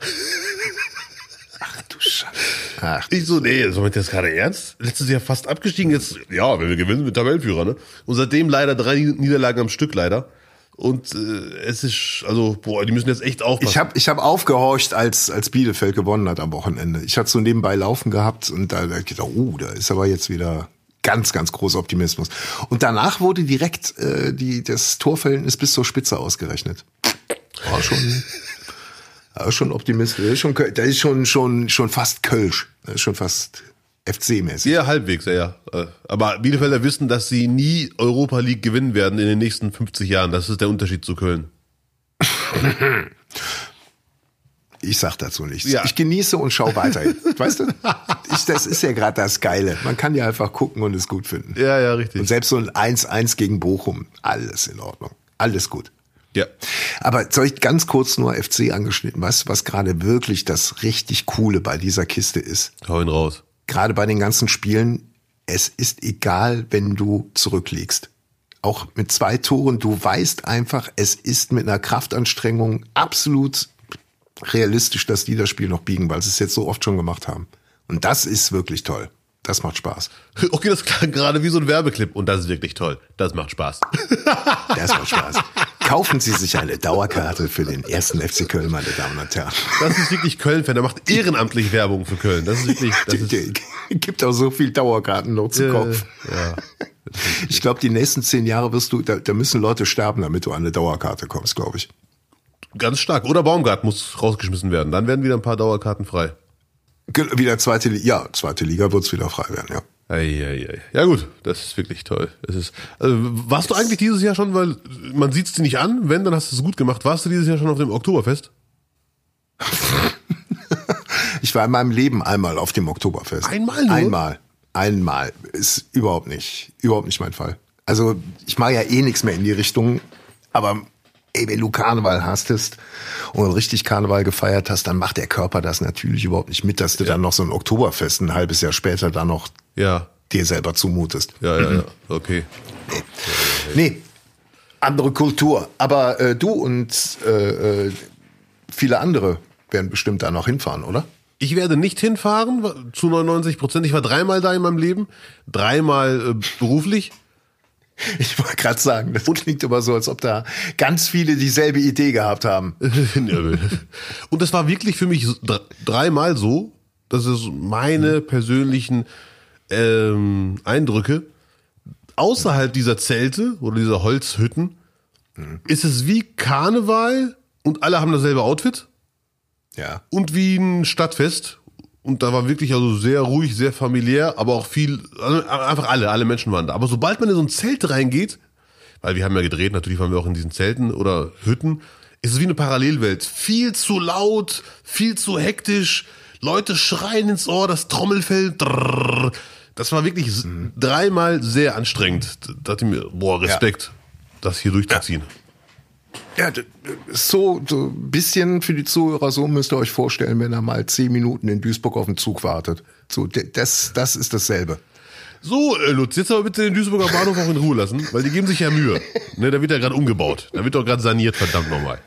Du Scheiße. Ach, Ich so, nee, so mit das gerade ernst? Letztes Jahr fast abgestiegen, jetzt, ja, wenn wir gewinnen, sind wir Tabellenführer, ne? Und seitdem leider drei Niederlagen am Stück, leider. Und äh, es ist, also, boah, die müssen jetzt echt aufpassen. Ich habe ich hab aufgehorcht, als, als Bielefeld gewonnen hat am Wochenende. Ich hatte so nebenbei laufen gehabt und da, da gedacht, oh, da ist aber jetzt wieder ganz, ganz großer Optimismus. Und danach wurde direkt äh, die, das Torverhältnis bis zur Spitze ausgerechnet. War schon, war schon optimistisch. Das ist schon, das ist schon, schon, schon fast Kölsch. Das ist schon fast FC-mäßig. ja, halbwegs, ja, ja. Äh, Aber Bielefelder wissen, dass sie nie Europa League gewinnen werden in den nächsten 50 Jahren. Das ist der Unterschied zu Köln. Ich sag dazu nichts. Ja. Ich genieße und schau weiter. weißt du? Ich, das ist ja gerade das Geile. Man kann ja einfach gucken und es gut finden. Ja, ja, richtig. Und selbst so ein 1-1 gegen Bochum, alles in Ordnung. Alles gut. ja. Aber soll ich ganz kurz nur FC angeschnitten, du, was gerade wirklich das richtig Coole bei dieser Kiste ist? Hau ihn raus. Gerade bei den ganzen Spielen, es ist egal, wenn du zurückliegst. Auch mit zwei Toren, du weißt einfach, es ist mit einer Kraftanstrengung absolut realistisch, dass die das Spiel noch biegen, weil sie es jetzt so oft schon gemacht haben. Und das ist wirklich toll. Das macht Spaß. Okay, das klang gerade wie so ein Werbeclip und das ist wirklich toll. Das macht Spaß. Das macht Spaß. Kaufen Sie sich eine Dauerkarte für den ersten FC Köln, meine Damen und Herren. Das ist wirklich Köln-Fan. Der macht ehrenamtlich Werbung für Köln. Das ist wirklich, das ist, Gibt auch so viel Dauerkarten noch zu kaufen. ja. Ich glaube, die nächsten zehn Jahre wirst du, da, da müssen Leute sterben, damit du an eine Dauerkarte kommst, glaube ich. Ganz stark. Oder Baumgart muss rausgeschmissen werden. Dann werden wieder ein paar Dauerkarten frei. Wieder zweite Liga, ja, zweite Liga wird's wieder frei werden, ja. Eieiei. Ja gut, das ist wirklich toll. Es ist, also, warst du eigentlich dieses Jahr schon, weil man sieht's dir nicht an, wenn, dann hast du es gut gemacht. Warst du dieses Jahr schon auf dem Oktoberfest? Ich war in meinem Leben einmal auf dem Oktoberfest. Einmal nur? Einmal. Einmal. Ist überhaupt nicht, überhaupt nicht mein Fall. Also, ich mache ja eh nichts mehr in die Richtung, aber ey, wenn du Karneval hastest und richtig Karneval gefeiert hast, dann macht der Körper das natürlich überhaupt nicht mit, dass du dann noch so ein Oktoberfest ein halbes Jahr später dann noch Ja. dir selber zumutest. Ja, ja, ja. Okay. Nee, andere Kultur. Aber äh, du und äh, äh, viele andere werden bestimmt da noch hinfahren, oder? Ich werde nicht hinfahren, zu 99 Prozent. Ich war dreimal da in meinem Leben. Dreimal äh, beruflich. Ich wollte gerade sagen, das klingt immer so, als ob da ganz viele dieselbe Idee gehabt haben. und das war wirklich für mich dreimal so, dass es meine persönlichen ähm, Eindrücke außerhalb dieser Zelte oder dieser Holzhütten mhm. ist es wie Karneval und alle haben dasselbe Outfit. Ja. Und wie ein Stadtfest. Und da war wirklich also sehr ruhig, sehr familiär, aber auch viel, also einfach alle, alle Menschen waren da. Aber sobald man in so ein Zelt reingeht, weil wir haben ja gedreht, natürlich waren wir auch in diesen Zelten oder Hütten, ist es wie eine Parallelwelt. Viel zu laut, viel zu hektisch, Leute schreien ins Ohr, das Trommelfell, drrr, das war wirklich dreimal sehr anstrengend. Da dachte ich mir, boah, Respekt, ja. das hier durchzuziehen. Ja. ja, so, so ein bisschen für die Zuhörer, so müsst ihr euch vorstellen, wenn er mal zehn Minuten in Duisburg auf den Zug wartet. So, das, das ist dasselbe. So, äh, Lutz, jetzt aber bitte den Duisburger Bahnhof auch in Ruhe lassen, weil die geben sich ja Mühe. Ne, da wird ja gerade umgebaut. Da wird doch gerade saniert, verdammt nochmal.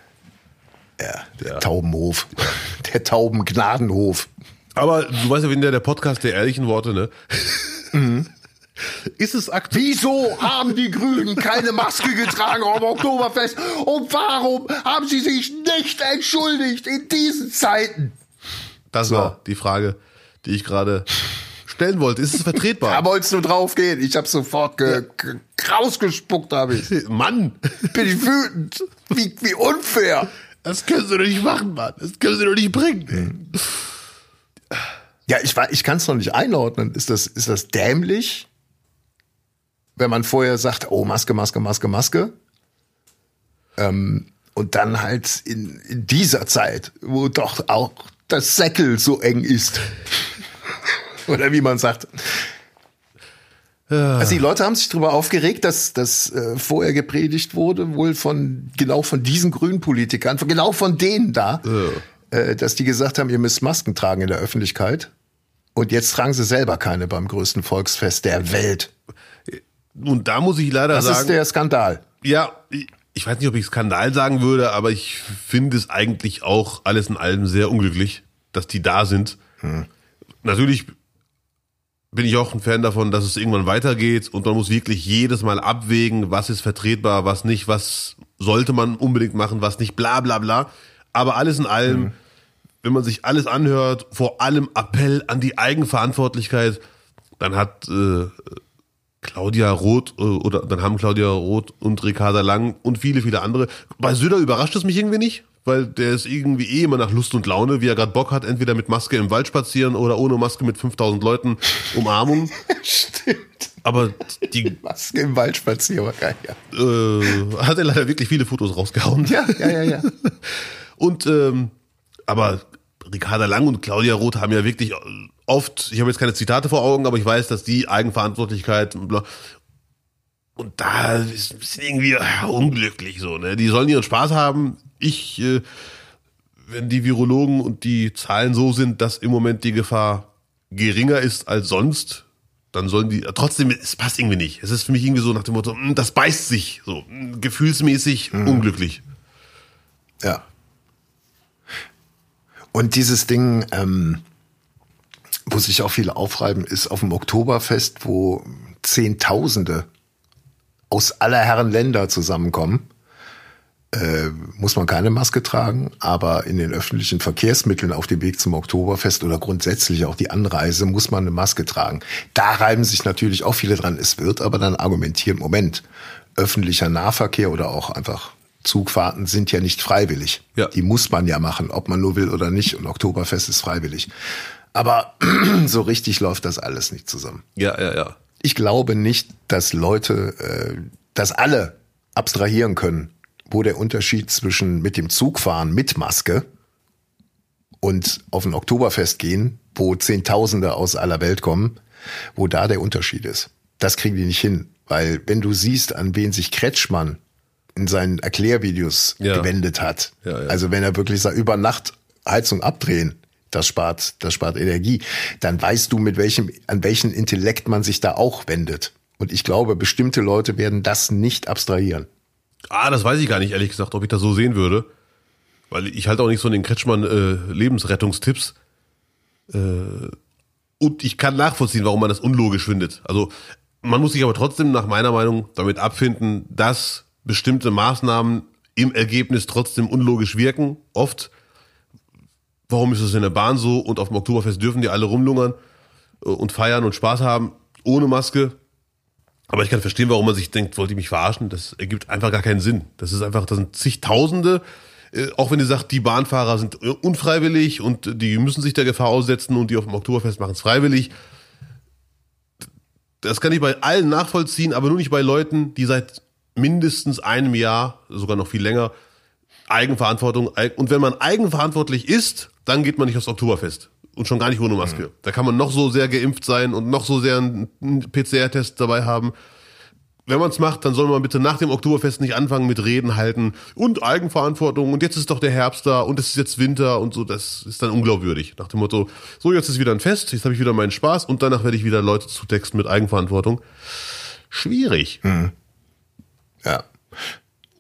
Ja, der ja. Taubenhof. Der Taubengnadenhof. Aber du weißt ja, wenn der, der Podcast der ehrlichen Worte, ne? Mhm. Ist es aktuell? Wieso haben die Grünen keine Maske getragen am Oktoberfest? Und warum haben sie sich nicht entschuldigt in diesen Zeiten? Das war die Frage, die ich gerade stellen wollte. Ist es vertretbar? Da wolltest du drauf gehen. Ich habe sofort ge ja. rausgespuckt, habe ich. Mann! Bin ich wütend. Wie, wie unfair. Das können sie doch nicht machen, Mann. Das können sie doch nicht bringen. Mhm. Ja, ich, ich kann es noch nicht einordnen. Ist das, ist das dämlich, wenn man vorher sagt, oh, Maske, Maske, Maske, Maske? Ähm, und dann halt in, in dieser Zeit, wo doch auch das Säckel so eng ist. Oder wie man sagt. Also die Leute haben sich darüber aufgeregt, dass das äh, vorher gepredigt wurde, wohl von genau von diesen grünen Politikern, genau von denen da, ja. äh, dass die gesagt haben, ihr müsst Masken tragen in der Öffentlichkeit. Und jetzt tragen sie selber keine beim größten Volksfest der Welt. Und da muss ich leider das sagen. Das ist der Skandal. Ja, ich weiß nicht, ob ich Skandal sagen würde, aber ich finde es eigentlich auch alles in allem sehr unglücklich, dass die da sind. Hm. Natürlich bin ich auch ein Fan davon, dass es irgendwann weitergeht und man muss wirklich jedes Mal abwägen, was ist vertretbar, was nicht, was sollte man unbedingt machen, was nicht, bla bla bla. Aber alles in allem. Hm wenn man sich alles anhört, vor allem Appell an die Eigenverantwortlichkeit, dann hat äh, Claudia Roth äh, oder dann haben Claudia Roth und Ricarda Lang und viele, viele andere. Bei Söder überrascht es mich irgendwie nicht, weil der ist irgendwie eh immer nach Lust und Laune, wie er gerade Bock hat, entweder mit Maske im Wald spazieren oder ohne Maske mit 5000 Leuten Umarmung. Stimmt. Aber die Maske im Wald spazieren war geil, ja. Äh, hat er leider wirklich viele Fotos rausgehauen. Ja, ja, ja, ja. und ähm, aber Ricarda Lang und Claudia Roth haben ja wirklich oft, ich habe jetzt keine Zitate vor Augen, aber ich weiß, dass die Eigenverantwortlichkeit und da ist ein bisschen irgendwie unglücklich so, ne? Die sollen ihren Spaß haben. Ich, äh, wenn die Virologen und die Zahlen so sind, dass im Moment die Gefahr geringer ist als sonst, dann sollen die, trotzdem, es passt irgendwie nicht. Es ist für mich irgendwie so nach dem Motto, hm, das beißt sich, so, hm, gefühlsmäßig mhm. unglücklich. Ja. Und dieses Ding, ähm, wo sich auch viele aufreiben, ist auf dem Oktoberfest, wo Zehntausende aus aller Herren Länder zusammenkommen. Äh, muss man keine Maske tragen, aber in den öffentlichen Verkehrsmitteln auf dem Weg zum Oktoberfest oder grundsätzlich auch die Anreise muss man eine Maske tragen. Da reiben sich natürlich auch viele dran. Es wird aber dann argumentiert, Moment, öffentlicher Nahverkehr oder auch einfach Zugfahrten sind ja nicht freiwillig. Ja. Die muss man ja machen, ob man nur will oder nicht. Und Oktoberfest ist freiwillig. Aber so richtig läuft das alles nicht zusammen. Ja, ja, ja. Ich glaube nicht, dass Leute, äh, dass alle abstrahieren können, wo der Unterschied zwischen mit dem Zug fahren mit Maske und auf ein Oktoberfest gehen, wo Zehntausende aus aller Welt kommen, wo da der Unterschied ist. Das kriegen die nicht hin. Weil wenn du siehst, an wen sich Kretschmann in seinen Erklärvideos ja. gewendet hat. Ja, ja. Also wenn er wirklich sagt, über Nacht Heizung abdrehen, das spart, das spart Energie, dann weißt du, mit welchem, an welchen Intellekt man sich da auch wendet. Und ich glaube, bestimmte Leute werden das nicht abstrahieren. Ah, das weiß ich gar nicht, ehrlich gesagt, ob ich das so sehen würde. Weil ich halte auch nicht so den Kretschmann äh, Lebensrettungstipps. Äh, und ich kann nachvollziehen, warum man das unlogisch findet. Also Man muss sich aber trotzdem nach meiner Meinung damit abfinden, dass bestimmte Maßnahmen im Ergebnis trotzdem unlogisch wirken. Oft. Warum ist es in der Bahn so und auf dem Oktoberfest dürfen die alle rumlungern äh, und feiern und Spaß haben ohne Maske? Aber ich kann verstehen, warum man sich denkt, wollte ich mich verarschen? Das ergibt einfach gar keinen Sinn. Das ist einfach, das sind zigtausende, äh, auch wenn ihr sagt, die Bahnfahrer sind unfreiwillig und die müssen sich der Gefahr aussetzen und die auf dem Oktoberfest machen es freiwillig. Das kann ich bei allen nachvollziehen, aber nur nicht bei Leuten, die seit mindestens einem Jahr, sogar noch viel länger, Eigenverantwortung. Und wenn man eigenverantwortlich ist, dann geht man nicht aufs Oktoberfest. Und schon gar nicht ohne Maske. Mhm. Da kann man noch so sehr geimpft sein und noch so sehr einen PCR-Test dabei haben. Wenn man es macht, dann soll man bitte nach dem Oktoberfest nicht anfangen mit Reden halten und Eigenverantwortung und jetzt ist doch der Herbst da und es ist jetzt Winter und so. Das ist dann unglaubwürdig. Nach dem Motto, so jetzt ist wieder ein Fest, jetzt habe ich wieder meinen Spaß und danach werde ich wieder Leute zutexten mit Eigenverantwortung. Schwierig. Mhm. Ja.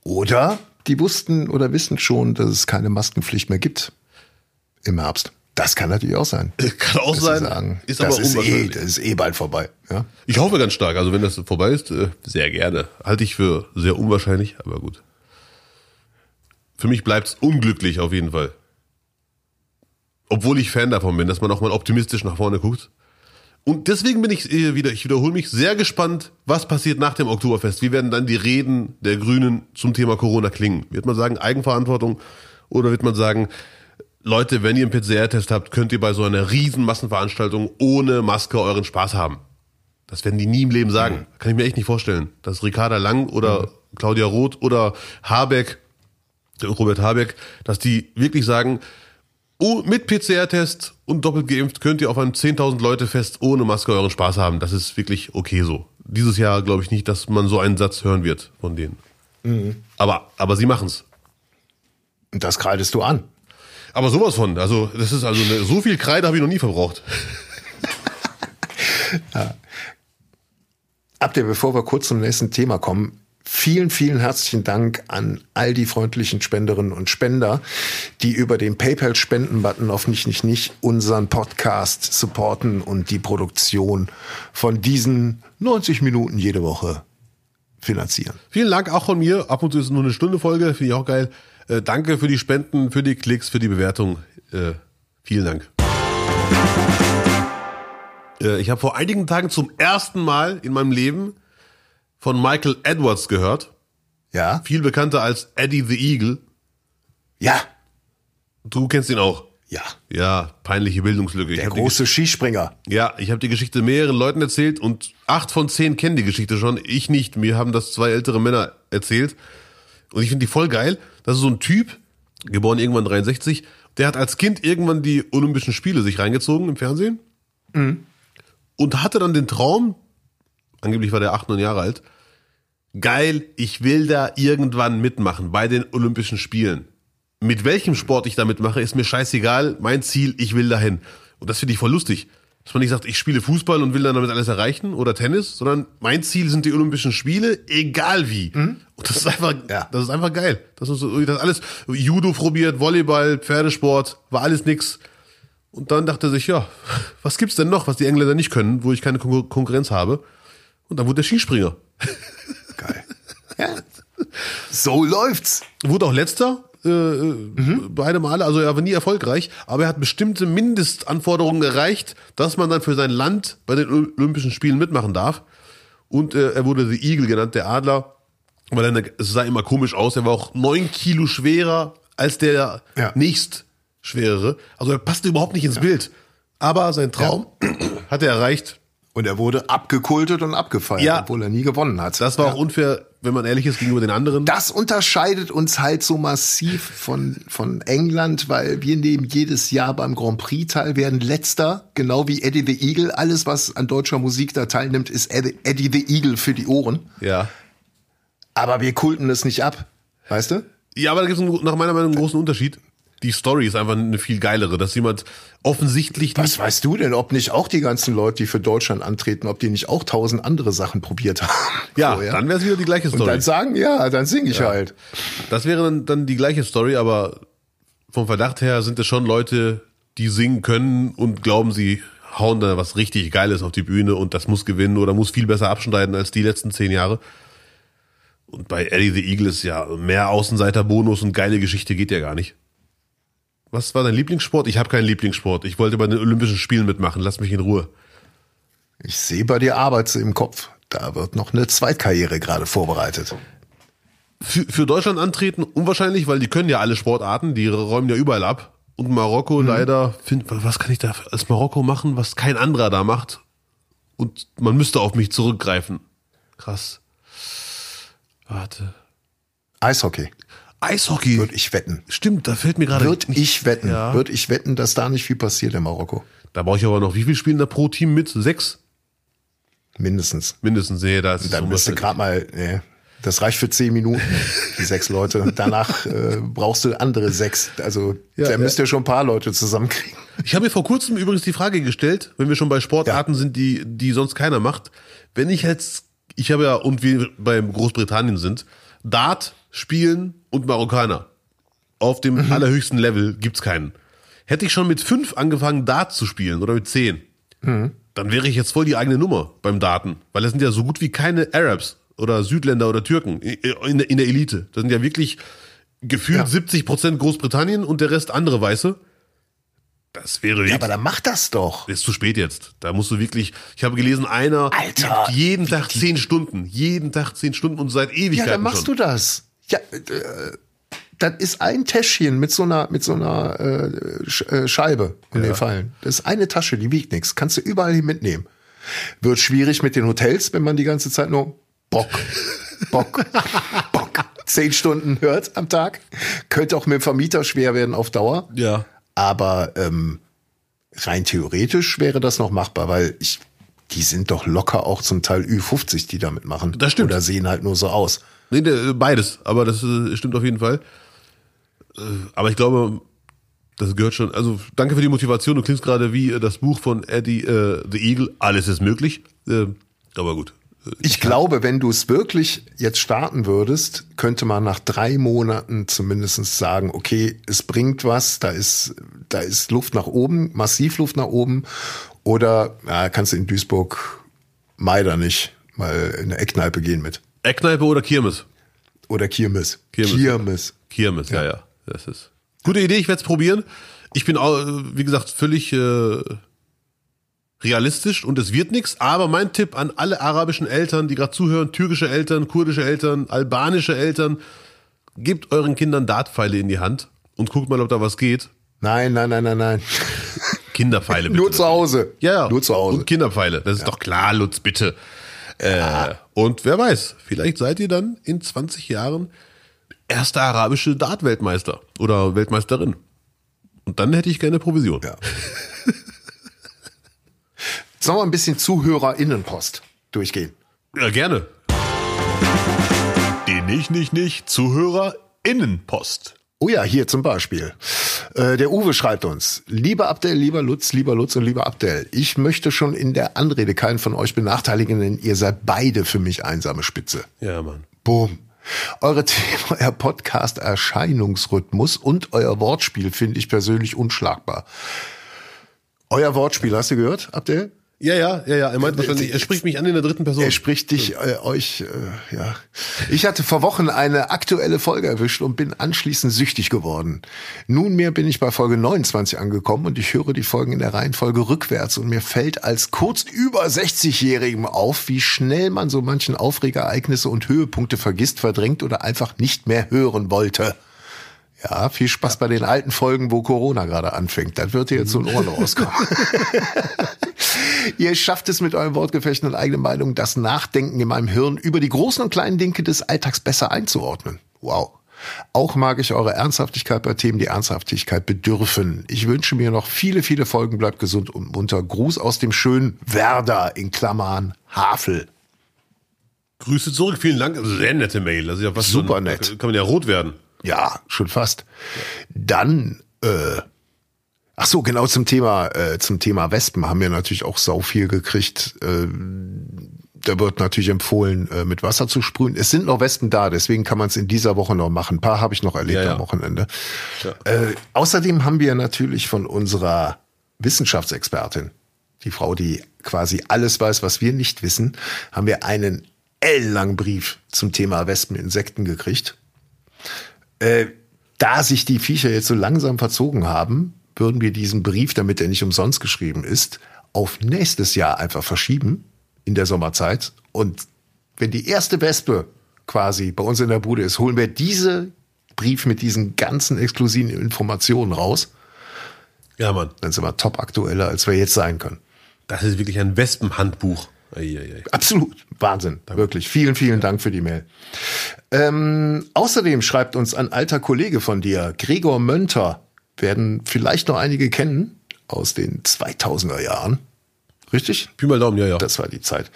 Oder die wussten oder wissen schon, dass es keine Maskenpflicht mehr gibt im Herbst. Das kann natürlich auch sein. Kann auch sein. Sagen, ist das aber ist eh, das ist eh bald vorbei. Ja? Ich hoffe ganz stark. Also wenn das vorbei ist, äh, sehr gerne. Halte ich für sehr unwahrscheinlich, aber gut. Für mich bleibt es unglücklich auf jeden Fall. Obwohl ich Fan davon bin, dass man auch mal optimistisch nach vorne guckt. Und deswegen bin ich äh, wieder, ich wiederhole mich, sehr gespannt, was passiert nach dem Oktoberfest. Wie werden dann die Reden der Grünen zum Thema Corona klingen? Wird man sagen Eigenverantwortung oder wird man sagen, Leute, wenn ihr einen PCR-Test habt, könnt ihr bei so einer riesen Massenveranstaltung ohne Maske euren Spaß haben. Das werden die nie im Leben sagen. Mhm. Kann ich mir echt nicht vorstellen. Dass Ricarda Lang oder mhm. Claudia Roth oder Habeck, Robert Habeck, dass die wirklich sagen, oh, mit PCR-Test und doppelt geimpft könnt ihr auf einem 10.000 Leute Fest ohne Maske euren Spaß haben. Das ist wirklich okay so. Dieses Jahr glaube ich nicht, dass man so einen Satz hören wird von denen. Mhm. Aber, aber sie machen's. Und das kreidest du an. Aber sowas von. Also, das ist also eine, so viel Kreide habe ich noch nie verbraucht. ja. Abdel, bevor wir kurz zum nächsten Thema kommen, vielen, vielen herzlichen Dank an all die freundlichen Spenderinnen und Spender, die über den PayPal-Spenden-Button auf nicht, nicht, nicht unseren Podcast supporten und die Produktion von diesen 90 Minuten jede Woche finanzieren. Vielen Dank auch von mir. Ab und zu ist es nur eine Stunde Folge, finde ich auch geil. Äh, danke für die Spenden, für die Klicks, für die Bewertung. Äh, vielen Dank. Äh, ich habe vor einigen Tagen zum ersten Mal in meinem Leben von Michael Edwards gehört. Ja. Viel bekannter als Eddie the Eagle. Ja. Du kennst ihn auch. Ja. Ja, peinliche Bildungslücke. Der große Skispringer. Ja, ich habe die Geschichte mehreren Leuten erzählt und acht von zehn kennen die Geschichte schon. Ich nicht. Mir haben das zwei ältere Männer erzählt. Und ich finde die voll geil. Das ist so ein Typ, geboren irgendwann 63, der hat als Kind irgendwann die Olympischen Spiele sich reingezogen im Fernsehen. Mhm. Und hatte dann den Traum, angeblich war der acht, neun Jahre alt, geil, ich will da irgendwann mitmachen bei den Olympischen Spielen. Mit welchem Sport ich da mitmache, ist mir scheißegal. Mein Ziel, ich will dahin. Und das finde ich voll lustig. Dass man nicht sagt, ich spiele Fußball und will dann damit alles erreichen oder Tennis, sondern mein Ziel sind die Olympischen Spiele, egal wie. Mhm. Und das ist einfach, ja. das ist einfach geil. Das ist das alles Judo probiert, Volleyball, Pferdesport, war alles nix. Und dann dachte er sich, ja, was gibt's denn noch, was die Engländer nicht können, wo ich keine Kon Konkurrenz habe? Und dann wurde der Skispringer. Geil. Ja. So läuft's. Wurde auch letzter äh, mhm. beide Male, also er war nie erfolgreich, aber er hat bestimmte Mindestanforderungen erreicht, dass man dann für sein Land bei den Olympischen Spielen mitmachen darf. Und äh, er wurde The Eagle genannt, der Adler, weil er, es sah immer komisch aus. Er war auch neun Kilo schwerer als der ja. nächst schwerere. Also er passte überhaupt nicht ins ja. Bild. Aber sein Traum ja. hat er erreicht. Und er wurde abgekultet und abgefeiert, ja. obwohl er nie gewonnen hat. Das war auch unfair wenn man ehrlich ist, gegenüber den anderen. Das unterscheidet uns halt so massiv von, von England, weil wir nehmen jedes Jahr beim Grand Prix teil, werden letzter, genau wie Eddie the Eagle. Alles, was an deutscher Musik da teilnimmt, ist Eddie the Eagle für die Ohren. Ja. Aber wir kulten es nicht ab. Weißt du? Ja, aber da gibt es nach meiner Meinung einen großen Unterschied die Story ist einfach eine viel geilere, dass jemand offensichtlich Was nicht weißt du denn, ob nicht auch die ganzen Leute, die für Deutschland antreten, ob die nicht auch tausend andere Sachen probiert haben? Ja, vorher? dann wäre es wieder die gleiche Story. Und dann sagen, ja, dann singe ich ja. halt. Das wäre dann, dann die gleiche Story, aber vom Verdacht her sind es schon Leute, die singen können und glauben, sie hauen da was richtig Geiles auf die Bühne und das muss gewinnen oder muss viel besser abschneiden als die letzten zehn Jahre. Und bei Eddie the Eagle ist ja mehr Außenseiter-Bonus und geile Geschichte geht ja gar nicht. Was war dein Lieblingssport? Ich habe keinen Lieblingssport. Ich wollte bei den Olympischen Spielen mitmachen. Lass mich in Ruhe. Ich sehe bei dir Arbeit im Kopf. Da wird noch eine Zweitkarriere gerade vorbereitet. Für, für Deutschland antreten unwahrscheinlich, weil die können ja alle Sportarten, die räumen ja überall ab. Und Marokko mhm. leider, find, was kann ich da als Marokko machen, was kein anderer da macht? Und man müsste auf mich zurückgreifen. Krass. Warte. Eishockey. Eishockey. Würde ich wetten. Stimmt, da fällt mir gerade. Würde ich wetten. Ja. Würde ich wetten, dass da nicht viel passiert in Marokko. Da brauche ich aber noch, wie viel spielen da pro Team mit? Sechs? Mindestens. Mindestens, nee, da ist Dann bist du gerade mal, nee, das reicht für zehn Minuten, die sechs Leute. Danach äh, brauchst du andere sechs. Also ja, da ja. müsst ihr schon ein paar Leute zusammenkriegen. Ich habe mir vor kurzem übrigens die Frage gestellt, wenn wir schon bei Sportarten ja. sind, die, die sonst keiner macht. Wenn ich jetzt, ich habe ja, und wir beim Großbritannien sind, Dart spielen und Marokkaner. Auf dem mhm. allerhöchsten Level gibt's keinen. Hätte ich schon mit fünf angefangen, Dart zu spielen oder mit zehn, mhm. dann wäre ich jetzt voll die eigene Nummer beim Daten. Weil es sind ja so gut wie keine Arabs oder Südländer oder Türken in der, in der Elite. Das sind ja wirklich gefühlt ja. 70 Prozent Großbritannien und der Rest andere Weiße. Das wäre Ja, aber dann mach das doch. Ist zu spät jetzt. Da musst du wirklich. Ich habe gelesen, einer Alter, jeden Tag zehn Stunden, jeden Tag zehn Stunden und seit Ewigkeiten Ja, dann machst schon. du das. Ja, äh, das ist ein Täschchen mit so einer mit so einer äh, äh Scheibe in ja. den Fallen. Das ist eine Tasche, die wiegt nichts. Kannst du überall hin mitnehmen. Wird schwierig mit den Hotels, wenn man die ganze Zeit nur Bock, Bock, Bock. Zehn Stunden hört am Tag. Könnte auch mit dem Vermieter schwer werden auf Dauer. Ja. Aber ähm, rein theoretisch wäre das noch machbar, weil ich, die sind doch locker auch zum Teil Ü50, die damit machen. Das stimmt. Oder sehen halt nur so aus. Nee, beides. Aber das äh, stimmt auf jeden Fall. Äh, aber ich glaube, das gehört schon. Also danke für die Motivation. Du klingst gerade wie äh, das Buch von Eddie äh, the Eagle. Alles ist möglich. Äh, aber gut. Ich glaube, wenn du es wirklich jetzt starten würdest, könnte man nach drei Monaten zumindest sagen, okay, es bringt was, da ist, da ist Luft nach oben, massiv Luft nach oben. Oder ja, kannst du in Duisburg Meider nicht mal in eine Eckkneipe gehen mit. Eckkneipe oder Kirmes? Oder Kirmes. Kirmes. Kirmes, Kirmes ja, ja. ja. Das ist gute Idee, ich werde es probieren. Ich bin auch, wie gesagt, völlig äh, realistisch und es wird nichts, aber mein Tipp an alle arabischen Eltern, die gerade zuhören, türkische Eltern, kurdische Eltern, albanische Eltern, gebt euren Kindern Dartpfeile in die Hand und guckt mal, ob da was geht. Nein, nein, nein, nein, nein. Kinderpfeile bitte. Nur zu Hause. Ja, ja. Nur zu Hause. Und Kinderpfeile. Das ist ja. doch klar, Lutz, bitte. Äh, und wer weiß, vielleicht seid ihr dann in 20 Jahren erster arabische Dart-Weltmeister oder Weltmeisterin. Und dann hätte ich gerne Provision. Ja. Sollen wir ein bisschen ZuhörerInnenpost durchgehen? Ja, gerne. Die nicht, nicht, nicht ZuhörerInnenpost. Oh ja, hier zum Beispiel. Äh, der Uwe schreibt uns, lieber Abdel, lieber Lutz, lieber Lutz und lieber Abdel, ich möchte schon in der Anrede keinen von euch benachteiligen, denn ihr seid beide für mich einsame Spitze. Ja, Mann. Boom. Eure Thema, euer Podcast Erscheinungsrhythmus und euer Wortspiel finde ich persönlich unschlagbar. Euer Wortspiel, hast du gehört, Abdel? Ja, ja, ja, ja. Er meint wahrscheinlich, er spricht mich an in der dritten Person. Er spricht dich, äh, euch, äh, ja. Ich hatte vor Wochen eine aktuelle Folge erwischt und bin anschließend süchtig geworden. Nunmehr bin ich bei Folge 29 angekommen und ich höre die Folgen in der Reihenfolge rückwärts und mir fällt als kurz über 60-Jährigem auf, wie schnell man so manchen Aufregereignisse und Höhepunkte vergisst, verdrängt oder einfach nicht mehr hören wollte. Ja, viel Spaß bei den alten Folgen, wo Corona gerade anfängt. Das wird dir jetzt so ein Ohren rauskommen. Ihr schafft es mit eurem Wortgefecht und eigenen Meinung, das Nachdenken in meinem Hirn über die großen und kleinen Dinge des Alltags besser einzuordnen. Wow. Auch mag ich eure Ernsthaftigkeit bei Themen, die Ernsthaftigkeit bedürfen. Ich wünsche mir noch viele, viele Folgen. Bleibt gesund und munter. Gruß aus dem schönen Werder in Klammern Havel. Grüße zurück, vielen Dank. Also sehr nette Mail. Das ist ja was Super so ein, nett. Kann man ja rot werden. Ja, schon fast. Dann, äh, ach so, genau zum Thema, äh, zum Thema Wespen haben wir natürlich auch sau viel gekriegt. Äh, da wird natürlich empfohlen, äh, mit Wasser zu sprühen. Es sind noch Wespen da, deswegen kann man es in dieser Woche noch machen. Ein paar habe ich noch erlebt ja, ja. am Wochenende. Ja. Äh, außerdem haben wir natürlich von unserer Wissenschaftsexpertin die Frau, die quasi alles weiß, was wir nicht wissen, haben wir einen ellenlangen Brief zum Thema Wespeninsekten gekriegt. Äh, da sich die Viecher jetzt so langsam verzogen haben, würden wir diesen Brief, damit er nicht umsonst geschrieben ist, auf nächstes Jahr einfach verschieben in der Sommerzeit. Und wenn die erste Wespe quasi bei uns in der Bude ist, holen wir diese Brief mit diesen ganzen exklusiven Informationen raus. Ja, Mann. Dann sind wir top aktueller, als wir jetzt sein können. Das ist wirklich ein Wespenhandbuch. Eieiei. Absolut. Wahnsinn. Wirklich. Vielen, vielen Dank für die Mail. Ähm, außerdem schreibt uns ein alter Kollege von dir, Gregor Mönter, werden vielleicht noch einige kennen aus den 2000er Jahren. Richtig? Pi mal Daumen, ja, ja. Das war die Zeit.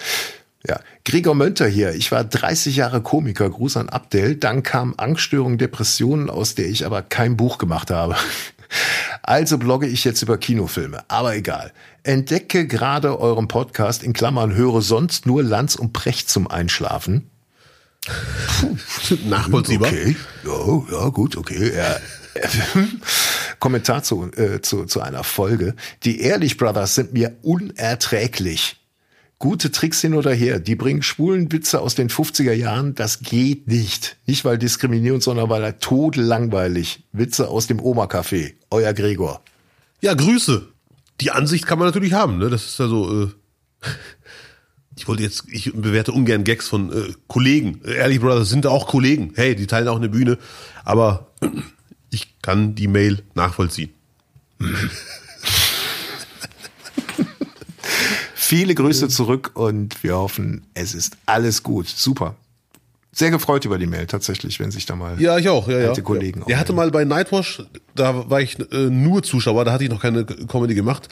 Ja, Gregor Mönter hier. Ich war 30 Jahre Komiker. Gruß an Abdel. Dann kam Angststörung, Depressionen, aus der ich aber kein Buch gemacht habe. Also blogge ich jetzt über Kinofilme. Aber egal. Entdecke gerade euren Podcast in Klammern, höre sonst nur Lanz und Precht zum Einschlafen. Nachvollziehbar. Okay. Ja, ja, gut, okay. Ja. Kommentar zu, äh, zu, zu einer Folge. Die Ehrlich Brothers sind mir unerträglich. Gute Tricks hin oder her, die bringen schwulen Witze aus den 50er Jahren, das geht nicht. Nicht weil diskriminierend, sondern weil er totlangweilig. Witze aus dem Oma-Café. Euer Gregor. Ja, Grüße. Die Ansicht kann man natürlich haben, ne? Das ist ja so, äh, ich wollte jetzt, ich bewerte ungern Gags von äh, Kollegen. Ehrlich Brothers sind auch Kollegen. Hey, die teilen auch eine Bühne. Aber ich kann die Mail nachvollziehen. Viele Grüße zurück und wir hoffen, es ist alles gut. Super. Sehr gefreut über die Mail tatsächlich, wenn sich da mal Ja, ich auch, ja, ja. Kollegen Er hatte mal bei Nightwash, da war ich äh, nur Zuschauer, da hatte ich noch keine Comedy gemacht.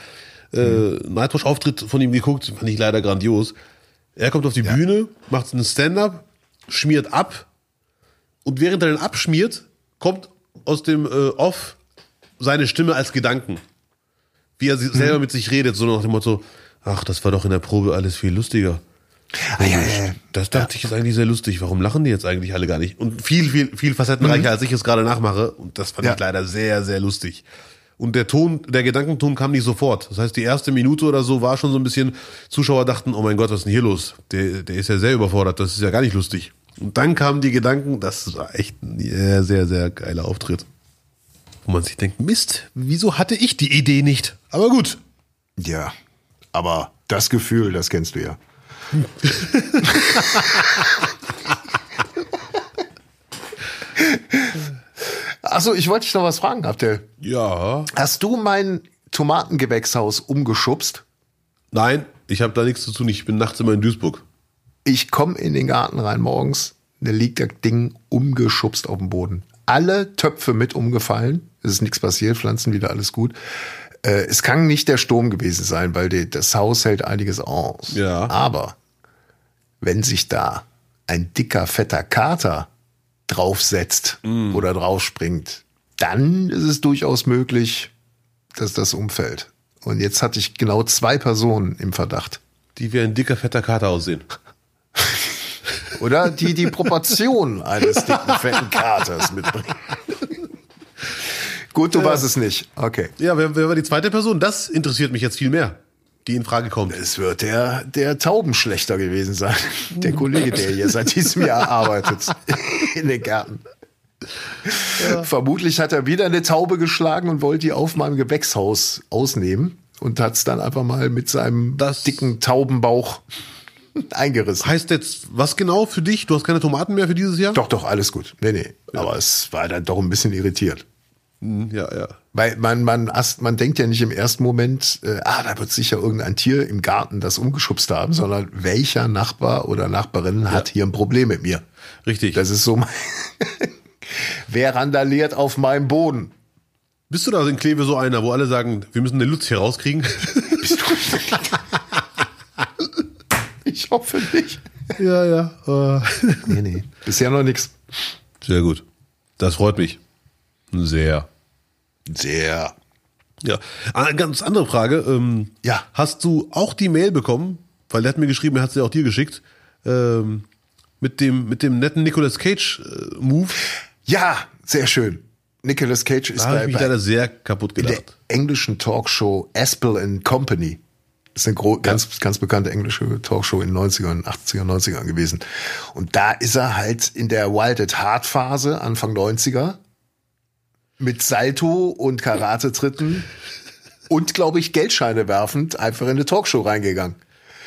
Äh, Nightwash-Auftritt von ihm geguckt, fand ich leider grandios. Er kommt auf die Bühne, macht einen Stand-up, schmiert ab und während er den abschmiert, kommt aus dem äh, Off seine Stimme als Gedanken. Wie er si- selber mit sich redet, so nach dem Motto, ach, das war doch in der Probe alles viel lustiger. Ah, ja, ja, ja. Das dachte ich ist eigentlich sehr lustig. Warum lachen die jetzt eigentlich alle gar nicht? Und viel, viel, viel facettenreicher, als ich es gerade nachmache. Und das fand Ja. ich leider sehr, sehr lustig. Und der Ton, der Gedankenton kam nicht sofort. Das heißt, die erste Minute oder so war schon so ein bisschen, Zuschauer dachten, oh mein Gott, was ist denn hier los? Der, der ist ja sehr überfordert, das ist ja gar nicht lustig. Und dann kamen die Gedanken, das war echt ein sehr, sehr, sehr geiler Auftritt. Wo man sich denkt, Mist, wieso hatte ich die Idee nicht? Aber gut. Ja, aber das Gefühl, das kennst du ja. Achso, ich wollte dich noch was fragen, Abdel. Ja. Hast du mein Tomatengewächshaus umgeschubst? Nein, ich habe da nichts zu tun. Ich bin nachts immer in Duisburg. Ich komme in den Garten rein morgens, da liegt das Ding umgeschubst auf dem Boden. Alle Töpfe mit umgefallen. Es ist nichts passiert, Pflanzen wieder alles gut. Äh, es kann nicht der Sturm gewesen sein, weil die, das Haus hält einiges aus. Ja. Aber wenn sich da ein dicker, fetter Kater draufsetzt oder draufspringt, dann ist es durchaus möglich, dass das umfällt. Und jetzt hatte ich genau zwei Personen im Verdacht. Die wie ein dicker, fetter Kater aussehen. Oder die die Proportion eines dicken, fetten Katers mitbringen. Gut, du warst es nicht. Okay. Ja, wer, wer war die zweite Person? Das interessiert mich jetzt viel mehr, die in Frage kommt. Es wird der, der Taubenschlechter gewesen sein. Der Kollege, der hier seit diesem Jahr arbeitet. In den Gärten. Vermutlich hat er wieder eine Taube geschlagen und wollte die auf meinem Gewächshaus ausnehmen und hat es dann einfach mal mit seinem Das- dicken Taubenbauch eingerissen. Heißt jetzt, was genau für dich? Du hast keine Tomaten mehr für dieses Jahr? Doch, doch, alles gut. Nee, nee. Aber es war dann doch ein bisschen irritiert. Hm, Ja, ja. Weil man, man, man denkt ja nicht im ersten Moment, äh, ah, da wird sicher irgendein Tier im Garten das umgeschubst haben, sondern welcher Nachbar oder Nachbarin hat hier ein Problem mit mir? Richtig. Das ist so mein Wer randaliert auf meinem Boden? Bist du da in Kleve so einer, wo alle sagen, wir müssen den Lutz hier rauskriegen? Bist du? ich hoffe nicht. ja, ja. Nee, nee. Bisher noch nichts. Sehr gut. Das freut mich. Sehr. Sehr. Ja. Eine ganz andere Frage. Ähm, Ja. Hast du auch die Mail bekommen? Weil der hat mir geschrieben, er hat sie auch dir geschickt. Ähm, mit dem, mit dem netten Nicolas Cage äh, Move. Ja, sehr schön. Nicolas Cage ist Da habe bei, ich mich bei leider sehr kaputt in der englischen Talkshow Aspel and Company Das ist eine gro- ganz, ganz bekannte englische Talkshow in den 90ern, 80er, 90ern gewesen. Und da ist er halt in der Wild at Heart Phase, Anfang 90er, mit Salto und Karate-Tritten und, glaube ich, Geldscheine werfend einfach in eine Talkshow reingegangen.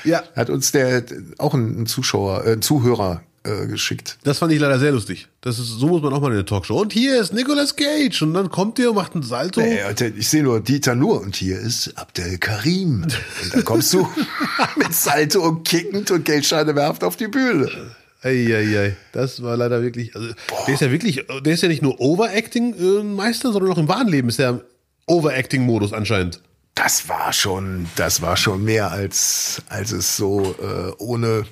Ja. Hat uns der, auch ein, Zuschauer, äh, ein Zuhörer äh, geschickt. Das fand ich leider sehr lustig. Das ist, so muss man auch mal in der Talkshow. Und hier ist Nicolas Cage. Und dann kommt der und macht einen Salto. Ey, und ich sehe nur Dieter Nur und hier ist Abdel Karim. Und da kommst du mit Salto und kickend und Geldscheine werft auf die Bühne. Eieiei, das war leider wirklich, also, der ist ja wirklich, der ist ja nicht nur Overacting-Meister, sondern auch im wahren Leben ist der im Overacting-Modus anscheinend. Das war schon, das war schon mehr als, als es so äh, ohne,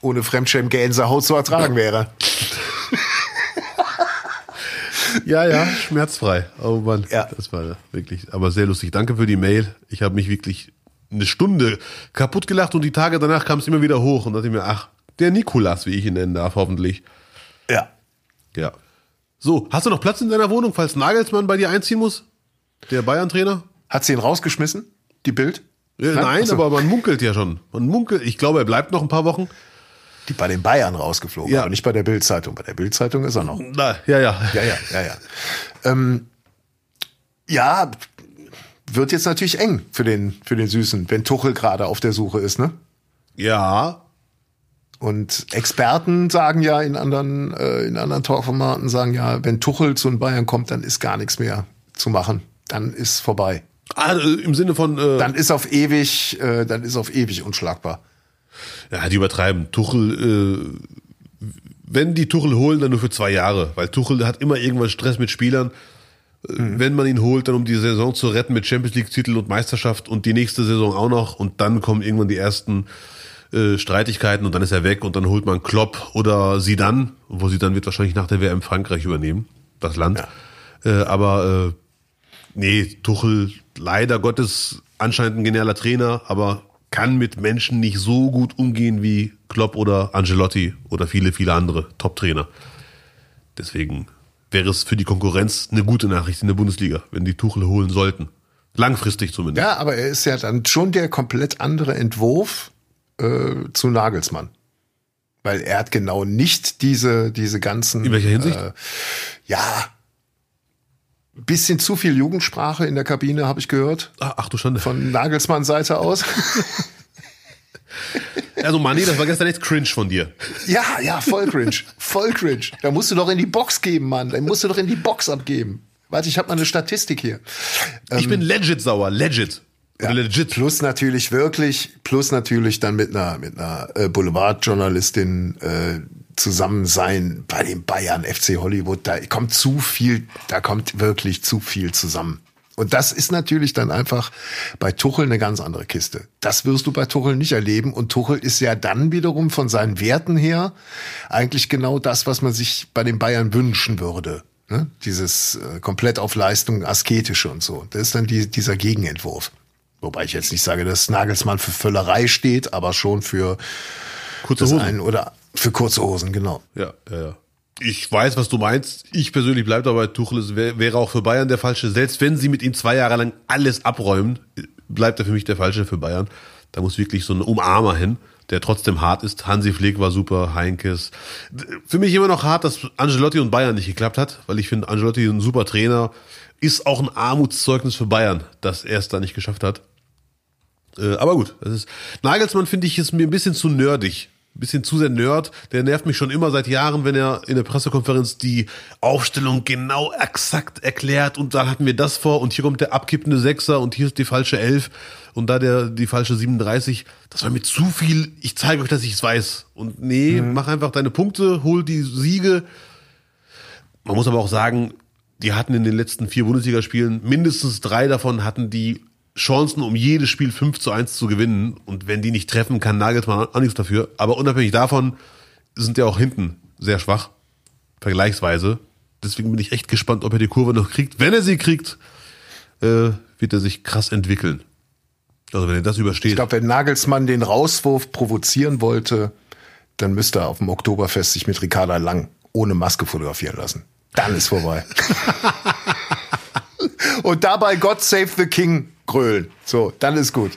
ohne Fremdschämen-Gänsehaut zu ertragen wäre. Ja, ja, schmerzfrei. Oh Mann, Ja. das war wirklich, aber sehr lustig. Danke für die Mail. Ich habe mich wirklich eine Stunde kaputt gelacht und die Tage danach kam es immer wieder hoch und dachte mir, ach, der Nikolas, wie ich ihn nennen darf, hoffentlich. Ja. Ja. So, hast du noch Platz in deiner Wohnung, falls Nagelsmann bei dir einziehen muss? Der Bayern-Trainer? Hat sie ihn rausgeschmissen? Die Bild? Äh, nein, Achso. aber man munkelt ja schon. Man munkelt, ich glaube, er bleibt noch ein paar Wochen. Die bei den Bayern rausgeflogen, Ja. aber nicht bei der Bild-Zeitung. Bei der Bild-Zeitung ist er noch. Na, ja, ja. Ja, ja, ja, ja. Ähm, ja, wird jetzt natürlich eng für den, für den Süßen, wenn Tuchel gerade auf der Suche ist, ne? Ja, Und Experten sagen ja in anderen, äh, in anderen Talkformaten sagen ja, wenn Tuchel zu den Bayern kommt, dann ist gar nichts mehr zu machen. Dann ist vorbei. Ah, äh, im Sinne von, äh, Dann ist auf ewig, äh, dann ist auf ewig unschlagbar. ja, die übertreiben. Tuchel, äh, wenn die Tuchel holen, dann nur für zwei Jahre, weil Tuchel hat immer irgendwann Stress mit Spielern. Äh, Wenn man ihn holt, dann um die Saison zu retten mit Champions League-Titel und Meisterschaft und die nächste Saison auch noch und dann kommen irgendwann die ersten äh, Streitigkeiten und dann ist er weg und dann holt man Klopp oder Sidan, wo Sidan wird wahrscheinlich nach der WM Frankreich übernehmen, das Land. Äh, aber äh, nee, Tuchel leider Gottes anscheinend ein genialer Trainer, aber kann mit Menschen nicht so gut umgehen wie Klopp oder Angelotti oder viele, viele andere Top-Trainer. Deswegen wäre es für die Konkurrenz eine gute Nachricht in der Bundesliga, wenn die Tuchel holen sollten. Langfristig zumindest. Ja, aber er ist ja dann schon der komplett andere Entwurf äh, zu Nagelsmann. Weil er hat genau nicht diese, diese ganzen. In welcher Hinsicht? Äh, ja. Bisschen zu viel Jugendsprache in der Kabine, habe ich gehört. Ach, ach du Schande. Von Nagelsmanns Seite aus. Also Manni, das war gestern echt cringe von dir. ja, ja, voll cringe. Voll cringe. Da musst du doch in die Box geben, Mann. Da musst du doch in die Box abgeben. Warte, ich habe mal eine Statistik hier. Ich bin legit sauer, legit. Ähm, Ja, legit. Plus natürlich wirklich, plus natürlich dann mit einer, mit einer äh, Boulevardjournalistin äh, zusammen sein bei den Bayern, FC Hollywood. Da kommt zu viel, da kommt wirklich zu viel zusammen. Und das ist natürlich dann einfach bei Tuchel eine ganz andere Kiste. Das wirst du bei Tuchel nicht erleben. Und Tuchel ist ja dann wiederum von seinen Werten her eigentlich genau das, was man sich bei den Bayern wünschen würde. Ne? Dieses äh, komplett auf Leistung, asketische und so. Das ist dann die, dieser Gegenentwurf. Wobei ich jetzt nicht sage, dass Nagelsmann für Völlerei steht, aber schon für Kurze das Hosen. einen oder für kurze Hosen, genau. Ja, ja, ja. Ich weiß, was du meinst. Ich persönlich bleibe dabei, Tuchel ist, wär- wäre auch für Bayern der Falsche. Selbst wenn sie mit ihm zwei Jahre lang alles abräumen, bleibt er für mich der Falsche für Bayern. Da muss wirklich so ein Umarmer hin, der trotzdem hart ist. Hansi Flick war super, Heinkes. Für mich immer noch hart, dass Angelotti und Bayern nicht geklappt hat, weil ich finde, Angelotti ist ein super Trainer. Ist auch ein Armutszeugnis für Bayern, dass er es da nicht geschafft hat. Äh, aber gut, das ist. Nagelsmann finde ich ist mir ein bisschen zu nerdig. Bisschen zu sehr Nerd. Der nervt mich schon immer seit Jahren, wenn er in der Pressekonferenz die Aufstellung genau exakt erklärt und da hatten wir das vor und hier kommt der abkippende Sechser und hier ist die falsche Elf und da der die falsche 37. Das war mir zu viel. Ich zeige euch, dass ich es weiß. Und nee, mach einfach deine Punkte, hol die Siege. Man muss aber auch sagen, die hatten in den letzten vier Bundesligaspielen mindestens drei davon hatten die Chancen, um jedes Spiel 5 zu 1 zu gewinnen. Und wenn die nicht treffen, kann Nagelsmann auch nichts dafür. Aber unabhängig davon sind ja auch hinten sehr schwach, vergleichsweise. Deswegen bin ich echt gespannt, ob er die Kurve noch kriegt. Wenn er sie kriegt, äh, wird er sich krass entwickeln. Also wenn er das übersteht. Ich glaube, wenn Nagelsmann den Rauswurf provozieren wollte, dann müsste er auf dem Oktoberfest sich mit Ricarda Lang ohne Maske fotografieren lassen. Dann ist vorbei. Und dabei God Save the King grölen. So, dann ist gut.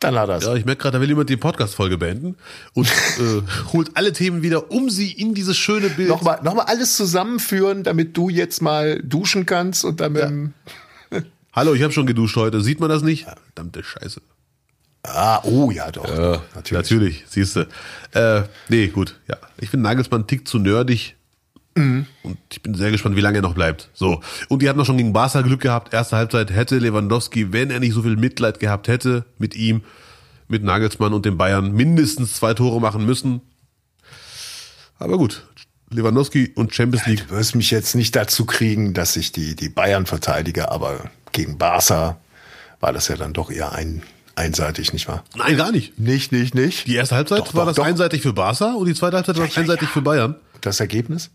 Dann hat er's. Ja, ich merke gerade, da will jemand die Podcast-Folge beenden und äh, holt alle Themen wieder, um sie in dieses schöne Bild. Nochmal, nochmal alles zusammenführen, damit du jetzt mal duschen kannst und dann mit dem- Hallo, ich habe schon geduscht heute. Sieht man das nicht? Verdammte Scheiße. Ah, oh ja, doch. doch, Natürlich, Natürlich siehst du. Äh, nee, gut. Ja, ich finde Nagelsmann einen Tick zu nerdig. Mhm. Und ich bin sehr gespannt, wie lange er noch bleibt. So. Und die hatten auch schon gegen Barca Glück gehabt. Erste Halbzeit hätte Lewandowski, wenn er nicht so viel Mitleid gehabt hätte mit ihm, mit Nagelsmann und den Bayern, mindestens zwei Tore machen müssen. Aber gut. Lewandowski und Champions League. Du wirst mich jetzt nicht dazu kriegen, dass ich die, die Bayern verteidige, aber gegen Barca war das ja dann doch eher ein, einseitig, nicht wahr? Nein, gar nicht. Nicht, nicht, nicht. Die erste Halbzeit Doch, war doch, das doch. einseitig für Barca und die zweite Halbzeit war das ja, einseitig ja. für Bayern. Das Ergebnis?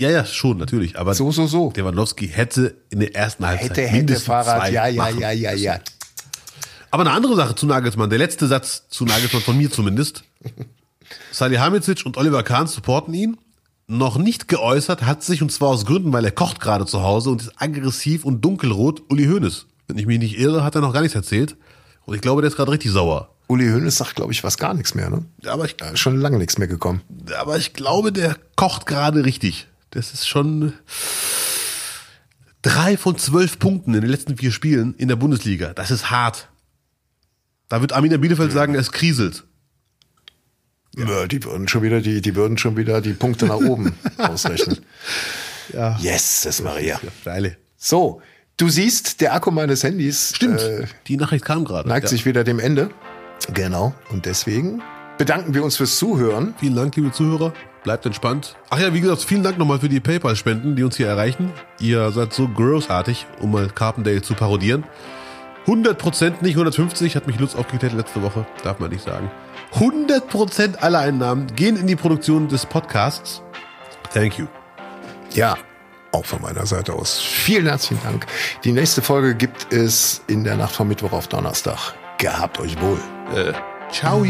Ja, ja, schon, natürlich. Aber So, so, so. Lewandowski hätte in der ersten Halbzeit Hätte, hätte, mindestens Fahrrad, zwei ja, ja, ja, ja, ja. Aber eine andere Sache zu Nagelsmann, der letzte Satz zu Nagelsmann von mir zumindest. Salihamidzic und Oliver Kahn supporten ihn. Noch nicht geäußert hat sich, und zwar aus Gründen, weil er kocht gerade zu Hause und ist aggressiv und dunkelrot, Uli Hoeneß. Wenn ich mich nicht irre, hat er noch gar nichts erzählt. Und ich glaube, der ist gerade richtig sauer. Uli Hoeneß sagt, glaube ich, was gar nichts mehr, ne? Aber ich, ist schon lange nichts mehr gekommen. aber ich glaube, der kocht gerade richtig. Das ist schon drei von zwölf Punkten in den letzten vier Spielen in der Bundesliga. Das ist hart. Da wird Arminia Bielefeld sagen, es kriselt. Ja. Die würden schon wieder die, die würden schon wieder die Punkte nach oben ausrechnen. Ja. Yes, das Maria. Geile. So, du siehst, der Akku meines Handys Stimmt. Äh, Die Nachricht kam gerade. neigt Ja. sich wieder dem Ende. Genau. Und deswegen bedanken wir uns fürs Zuhören. Vielen Dank, liebe Zuhörer. Bleibt entspannt. Ach ja, wie gesagt, vielen Dank nochmal für die PayPal-Spenden, die uns hier erreichen. Ihr seid so großartig, um mal Carpendale zu parodieren. 100% nicht 150, hat mich Lutz aufgeklärt letzte Woche. Darf man nicht sagen. 100% aller Einnahmen gehen in die Produktion des Podcasts. Thank you. Ja, auch von meiner Seite aus. Vielen herzlichen Dank. Die nächste Folge gibt es in der Nacht von Mittwoch auf Donnerstag. Gehabt euch wohl. Äh, ciao.